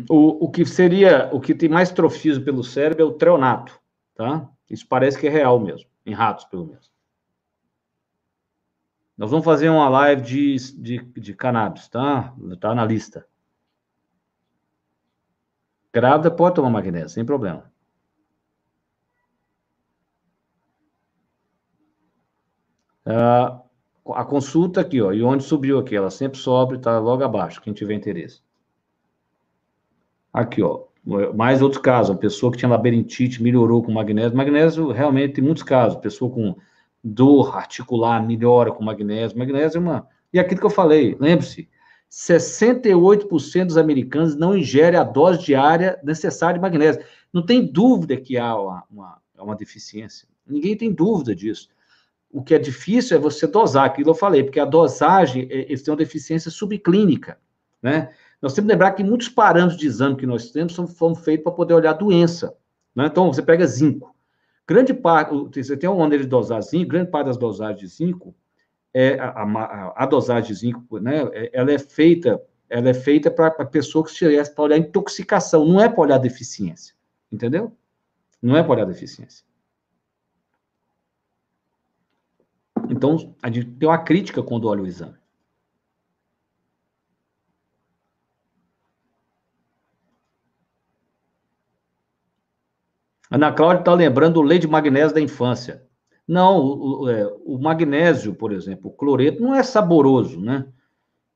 O, o que seria, o que tem mais trofismo pelo cérebro é o treonato, tá? Isso parece que é real mesmo, em ratos, pelo menos. Nós vamos fazer uma live de, de, de cannabis, tá? Tá na lista. Grávida pode tomar magnésio, sem problema. Uh, a consulta aqui, ó, e onde subiu aqui, ela sempre sobe, tá logo abaixo, quem tiver interesse. Aqui, ó, mais outros casos, a pessoa que tinha labirintite melhorou com magnésio. Magnésio realmente tem muitos casos, pessoa com dor articular melhora com magnésio. Magnésio é uma. E aquilo que eu falei, lembre-se, 68% dos americanos não ingerem a dose diária necessária de magnésio. Não tem dúvida que há uma, uma, uma deficiência. Ninguém tem dúvida disso. O que é difícil é você dosar, aquilo eu falei, porque a dosagem, é, eles têm uma deficiência subclínica, né? Nós temos que lembrar que muitos parâmetros de exame que nós temos são, foram feitos para poder olhar a doença. Né? Então, você pega zinco. Grande parte, você tem uma maneira de dosar zinco, grande parte das dosagens de zinco é a, a, a dosagem de zinco, né, é, ela é feita, ela é feita para a pessoa que estivesse para olhar intoxicação, não é para olhar deficiência, entendeu? Não é para olhar deficiência. Então, a gente tem uma crítica quando olha o exame. Ana Cláudia está lembrando o leite de magnésio da infância. Não, o, é, o, magnésio, por exemplo, o cloreto não é saboroso, né?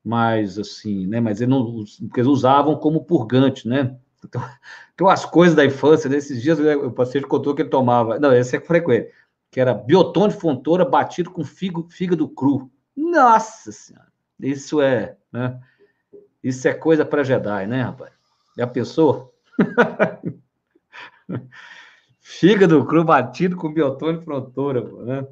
Mas assim, né? Mas eles, não, porque eles usavam como purgante, né? Então, (laughs) então as coisas da infância, nesses dias o paciente contou que ele tomava, não, esse é frequente, que era bioton de fontoura batido com figo, fígado cru. Nossa Senhora, isso é, né? Isso é coisa para Jedi, né, rapaz? A pessoa? (laughs) Fígado cru batido com biotônico frontora, né?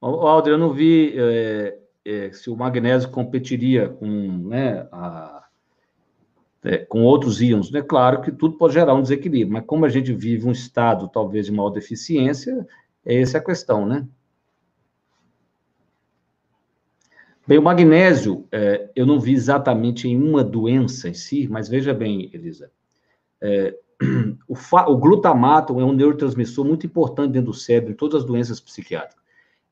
Alder, eu não vi é, é, se o magnésio competiria com, né, a, é, com outros íons. É claro que tudo pode gerar um desequilíbrio, mas como a gente vive um estado talvez de maior deficiência, essa é a questão, né? Bem, o magnésio, é, eu não vi exatamente em uma doença em si, mas veja bem, Elisa, é, (clears throat) o, o, glutamato é um neurotransmissor muito importante dentro do cérebro, em todas as doenças psiquiátricas.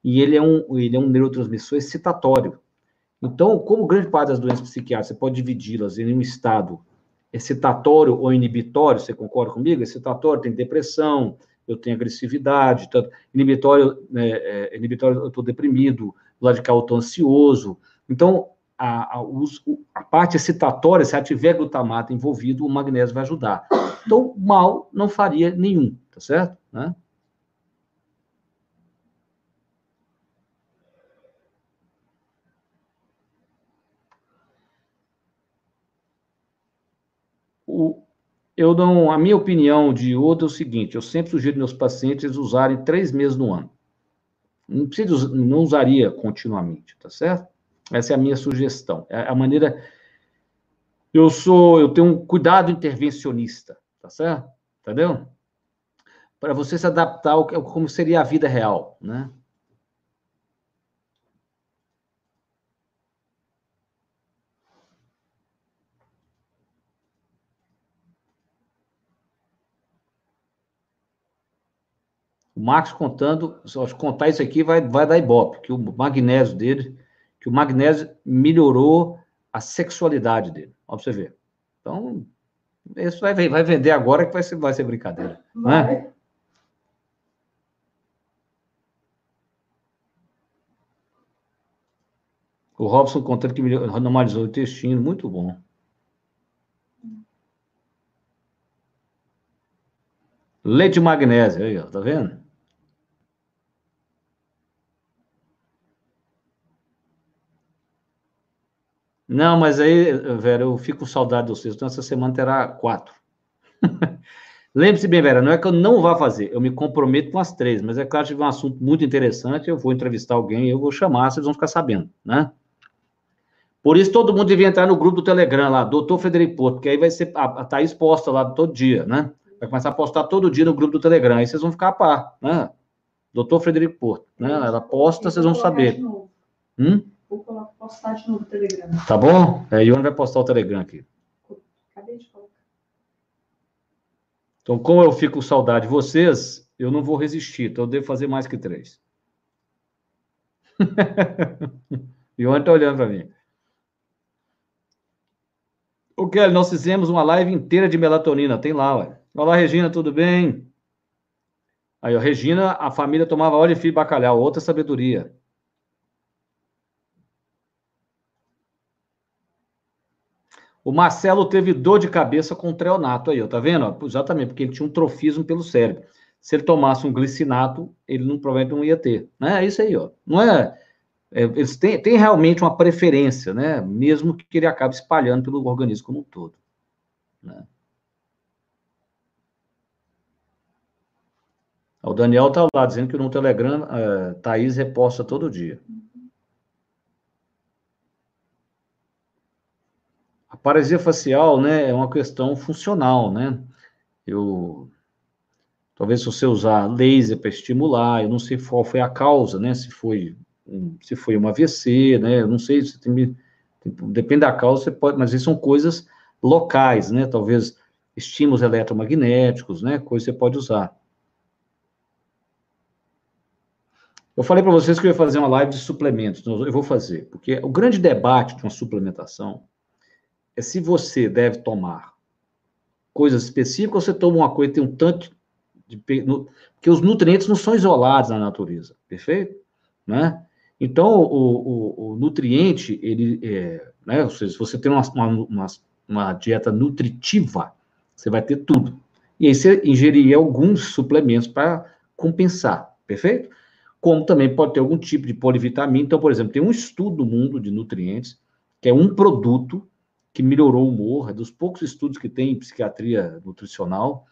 E ele é um, ele é um neurotransmissor excitatório. Então, como grande parte das doenças psiquiátricas, você pode dividi-las em um estado excitatório ou inibitório, você concorda comigo? Excitatório tem depressão, eu tenho agressividade, tanto, inibitório, né, é, inibitório eu estou deprimido, do lado de cá eu estou ansioso. Então, a, a, a, parte excitatória, se tiver glutamato envolvido, o magnésio vai ajudar. Então, mal não faria nenhum, tá certo? Né? Eu não, a minha opinião de outro é o seguinte: eu sempre sugiro meus pacientes usarem três meses no ano. Não, precisa, não usaria continuamente, tá certo? Essa é a minha sugestão. É a maneira. Eu sou, eu tenho um cuidado intervencionista, tá certo? Entendeu? Para você se adaptar ao como seria a vida real, né? O Marcos contando, só contar isso aqui vai, vai dar ibope, que o magnésio dele, que o magnésio melhorou a sexualidade dele. Ó, pra você ver. Então, isso vai, vai vender agora que vai ser, vai ser brincadeira. Né? Vai. Né? O Robson contando que normalizou o intestino, muito bom. Leite de magnésio, aí, ó, tá vendo? Não, mas aí, Vera, eu fico com saudade de vocês. Então, essa semana terá quatro. (laughs) Lembre-se bem, Vera, não é que eu não vá fazer, eu me comprometo com as três, mas é claro que tiver um assunto muito interessante, eu vou entrevistar alguém, eu vou chamar, vocês vão ficar sabendo, né? Por isso, todo mundo devia entrar no grupo do Telegram lá, Doutor Frederico Porto, porque aí vai ser, a, a Thaís posta lá todo dia, né? Vai começar a postar todo dia no grupo do Telegram, aí vocês vão ficar a par, né? Doutor Frederico Porto, né? Ela posta, vocês vão saber. Hum? Vou postar de novo o Telegram. Tá bom? É, Ione vai postar o Telegram aqui. Acabei de colocar. Então, como eu fico com saudade de vocês, eu não vou resistir. Então, eu devo fazer mais que três. (laughs) Ione está olhando para mim. O Kelly, nós fizemos uma live inteira de melatonina. Tem lá, ué. Olá, Regina, tudo bem? Aí, ó, Regina, a família tomava óleo de fio bacalhau, outra sabedoria. O Marcelo teve dor de cabeça com treonato aí, ó, tá vendo? Exatamente, porque ele tinha um trofismo pelo cérebro. Se ele tomasse um glicinato, ele não, provavelmente não ia ter. Né? É isso aí, ó. Não é, é eles têm, têm, realmente uma preferência, né? Mesmo que ele acabe espalhando pelo organismo como um todo. Né? O Daniel está lá dizendo que no Telegram, uh, Thaís reposta todo dia. Paralisia facial, né, é uma questão funcional, né? Eu Talvez se você usar laser para estimular, eu não sei qual foi a causa, né? Se foi, se foi uma AVC, né? Eu não sei, se tem, depende da causa, você pode, mas isso são coisas locais, né? Talvez estímulos eletromagnéticos, né? Coisa que você pode usar. Eu falei para vocês que eu ia fazer uma live de suplementos, então eu vou fazer, porque o grande debate de uma suplementação é se você deve tomar coisas específicas ou você toma uma coisa que tem um tanto de. Porque os nutrientes não são isolados na natureza, perfeito? Né? Então, o, o, o nutriente, ele, é, né, ou seja, se você tem uma, uma, uma dieta nutritiva, você vai ter tudo. E aí você ingerir alguns suplementos para compensar, perfeito? Como também pode ter algum tipo de polivitamina. Então, por exemplo, tem um estudo no mundo de nutrientes, que é um produto que melhorou o humor, é dos poucos estudos que tem em psiquiatria nutricional,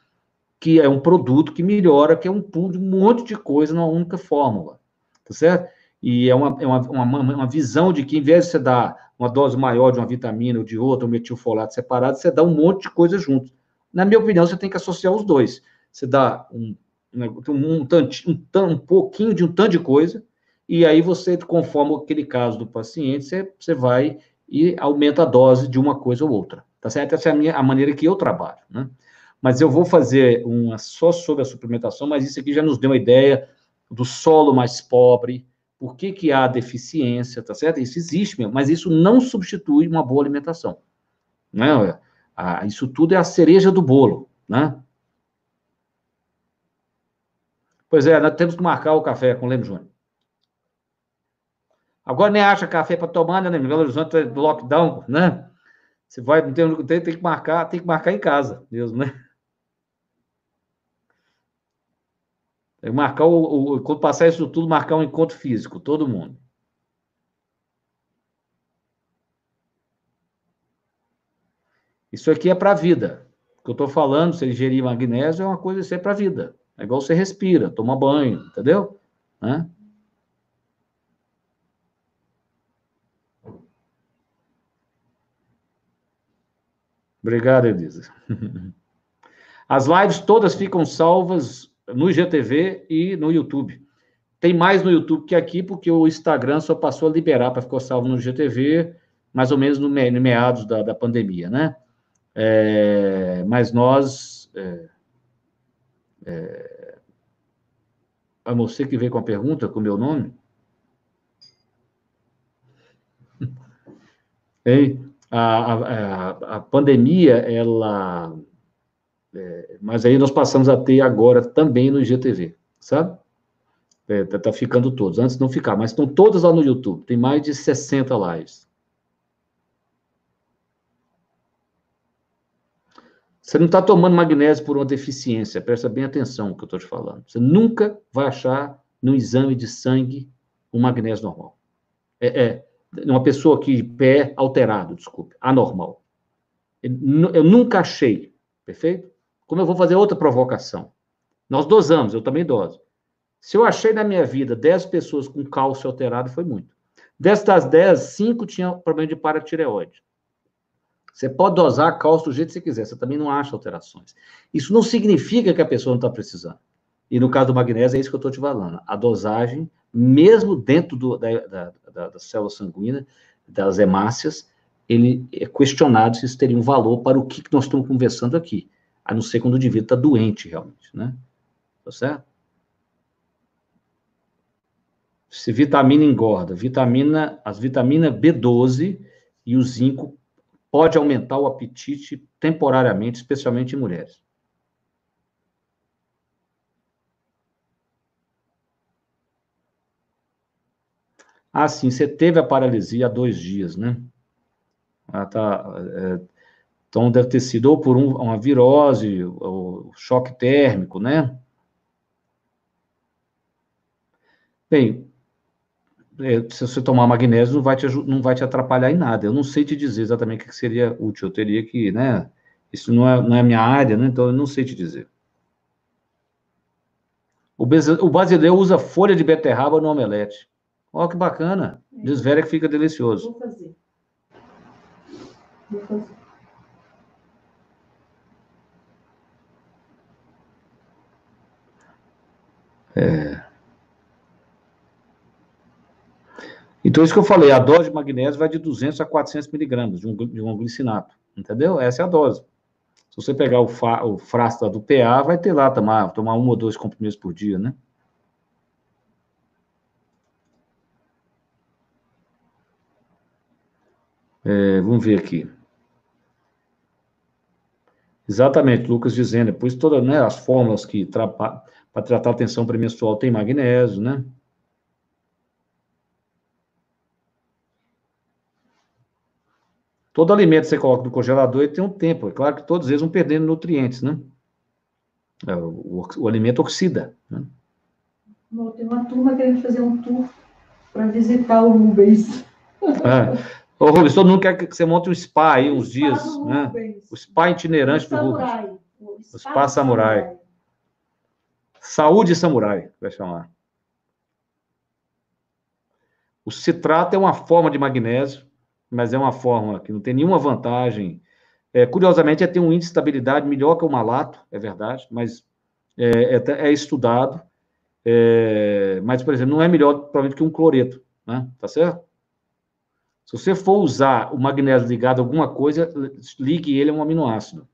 que é um produto que melhora, que é um pool de um monte de coisa numa única fórmula, tá certo? E é uma, é uma, uma, uma visão de que, em vez de você dar uma dose maior de uma vitamina ou de outra, um metilfolato separado, você dá um monte de coisa junto. Na minha opinião, você tem que associar os dois. Você dá um, um, tanto, um, um pouquinho de um tanto de coisa, e aí você, conforme aquele caso do paciente, você, você vai e aumenta a dose de uma coisa ou outra. Tá certo? Essa é a, minha, a maneira que eu trabalho, né? Mas eu vou fazer uma só sobre a suplementação, mas isso aqui já nos deu uma ideia do solo mais pobre, por que, que há deficiência, tá certo? Isso existe mesmo, mas isso não substitui uma boa alimentação. Né? Isso tudo é a cereja do bolo, né? Pois é, nós temos que marcar o café com o Leme Júnior. Agora nem acha café para tomar, né? Belo Horizonte é lockdown, né? Você vai, não tem, tem, tem que marcar, tem que marcar em casa mesmo, né? Tem que marcar o, o, quando passar isso tudo, marcar um encontro físico, todo mundo. Isso aqui é para a vida. O que eu estou falando, se ingerir magnésio, é uma coisa isso é para a vida. É igual você respira, toma banho, entendeu? Né? Obrigado, Elisa. As lives todas ficam salvas no IGTV e no YouTube. Tem mais no YouTube que aqui, porque o Instagram só passou a liberar para ficar salvo no IGTV, mais ou menos no, meados da, da pandemia, né? É, mas nós. É, é, a você que veio com a pergunta, com o meu nome. (laughs) Ei, a, a, a pandemia, ela. É, mas aí nós passamos a ter agora também no IGTV, sabe? É, tá, tá, ficando todos. Antes não ficar, mas estão todas lá no YouTube. Tem mais de 60 lives. Você não está tomando magnésio por uma deficiência, presta bem atenção no que eu estou te falando. Você nunca vai achar no exame de sangue um magnésio normal. É, é, uma pessoa que pé alterado, desculpe, anormal. Eu nunca achei, perfeito? Como eu vou fazer outra provocação? Nós dosamos, eu também doso. Se eu achei na minha vida 10 pessoas com cálcio alterado, foi muito. Destas 10, 5 tinham problema de paratireoide. Você pode dosar cálcio do jeito que você quiser, você também não acha alterações. Isso não significa que a pessoa não está precisando. E no caso do magnésio, é isso que eu estou te falando. A dosagem, mesmo dentro do, da, da, da, da célula sanguínea, das hemácias, ele é questionado se isso teria um valor para o que, que nós estamos conversando aqui, a não ser quando o indivíduo está doente realmente, né? Tá certo? Se vitamina engorda, vitamina, as vitaminas B12 e o zinco pode aumentar o apetite temporariamente, especialmente em mulheres. Ah, sim, você teve a paralisia há dois dias, né? Ah, tá. É, então, deve ter sido ou por um, uma virose, ou choque térmico, né? Bem, é, se você tomar magnésio, não vai, te, não vai te atrapalhar em nada. Eu não sei te dizer exatamente o que seria útil. Eu teria que, né? Isso não é, não é minha área, né? Então, eu não sei te dizer. O, o brasileiro usa folha de beterraba no omelete. Olha que bacana. É. Desvera que fica delicioso. Vou fazer. Vou fazer. É... Então, isso que eu falei, a dose de magnésio vai de 200 a 400 miligramas de um, de um glicinato, entendeu? Essa é a dose. Se você pegar o, fa, o frasco do PA, vai ter lá tomar, tomar um ou dois comprimidos por dia, né? É, vamos ver aqui. Exatamente, Lucas dizendo, depois todas né, as fórmulas que para tratar a tensão premenstrual tem magnésio, né? Todo alimento que você coloca no congelador ele tem um tempo. É claro que todos eles vão perdendo nutrientes, né? É, o, o, o alimento oxida. Né? Tem uma turma querendo fazer um tour para visitar o Rubens. É. (laughs) Ô, Rubens, todo mundo quer que você monte um spa aí uns dias, né? O spa itinerante o do Rubens. O spa, o spa samurai. samurai. Saúde samurai, vai chamar. O citrato é uma forma de magnésio, mas é uma forma que não tem nenhuma vantagem. É, curiosamente, é ter um índice de estabilidade melhor que o malato, é verdade, mas é, é, é estudado. É, mas, por exemplo, não é melhor, provavelmente, que um cloreto, né? Tá certo? Se você for usar o magnésio ligado a alguma coisa, ligue ele a um aminoácido.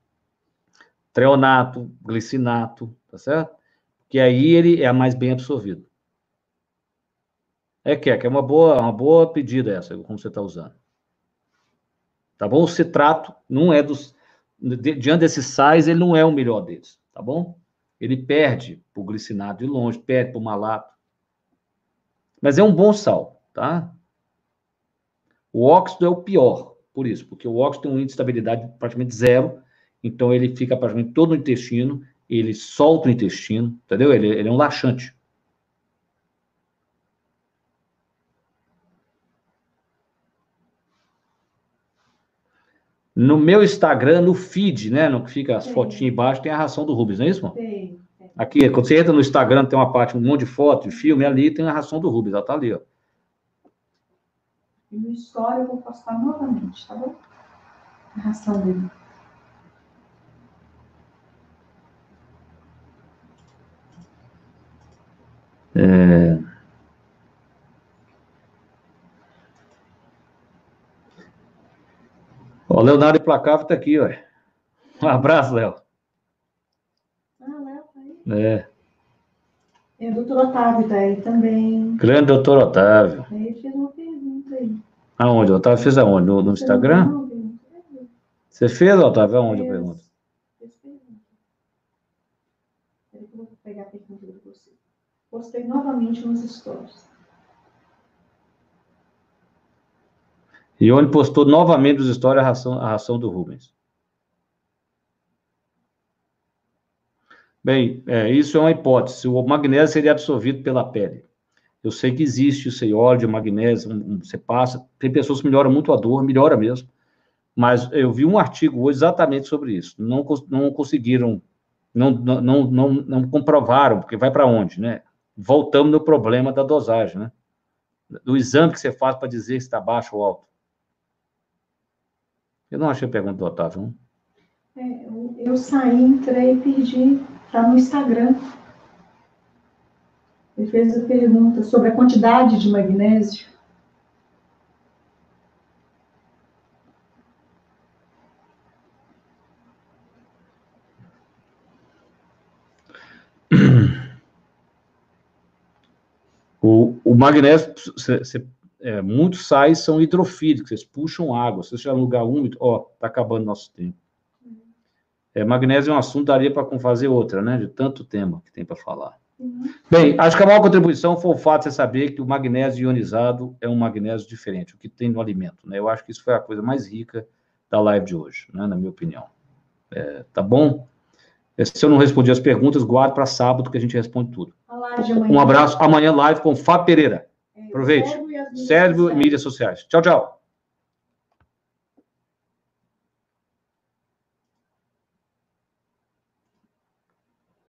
Treonato, glicinato, tá certo? Que aí ele é mais bem absorvido. É que é, que é uma boa, uma boa pedida essa, como você está usando. Tá bom? O citrato não é dos. Diante desses sais, ele não é o melhor deles, tá bom? Ele perde o glicinato de longe, perde o malato. Mas é um bom sal, tá? O óxido é o pior, por isso, porque o óxido tem um índice de estabilidade praticamente zero, então ele fica praticamente todo no intestino, ele solta o intestino, entendeu? Ele, ele é um laxante. No meu Instagram, no feed, né? No que fica as fotinhas embaixo, tem a ração do Rubens, não é isso, mano? Tem. Aqui, quando você entra no Instagram, tem uma parte, um monte de foto, de filme, ali tem a ração do Rubens, ela tá ali, ó. E no Story eu vou postar novamente, tá bom? A ração dele. É... O Leonardo Placável está aqui, ó. Um abraço, Léo. Ah, Léo tá aí? É. É, o doutor Otávio tá aí também. Grande doutor Otávio. Ele fez uma aí. Aonde? O Otávio fez aonde? No, no Instagram? Você fez, Otávio? Aonde a pergunta? Fez pergunta. Peraí que eu vou pegar a pergunta de você. Postei novamente nos stories. E onde postou novamente os stories a ração, a ração do Rubens. Bem, é, isso é uma hipótese. O magnésio seria absorvido pela pele. Eu sei que existe o óleo de magnésio, você passa, tem pessoas que melhoram muito a dor, melhora mesmo. Mas eu vi um artigo hoje exatamente sobre isso. Não, não conseguiram, não, não, não, não comprovaram, porque vai para onde, né? Voltamos no problema da dosagem, né? Do exame que você faz para dizer se está baixo ou alto. Eu não achei a pergunta do Otávio. É, eu, eu saí, entrei e pedi, está no Instagram. Ele fez a pergunta sobre a quantidade de magnésio. (clears throat) O, o magnésio, é, muitos sais são hidrofílicos, eles puxam água. Se você estiver num lugar úmido, ó, tá acabando nosso tempo. É, magnésio é um assunto, daria para fazer outra, né? De tanto tema que tem para falar. Bem, acho que a maior contribuição foi o fato de você saber que o magnésio ionizado é um magnésio diferente, o que tem no alimento, né? Eu acho que isso foi a coisa mais rica da live de hoje, né? Na minha opinião. É, tá bom? É, se eu não respondi as perguntas, guarde para sábado que a gente responde tudo. Um abraço. Amanhã live com Fábio Pereira. É, Aproveite. Cérebro e mídias sociais. Tchau, tchau.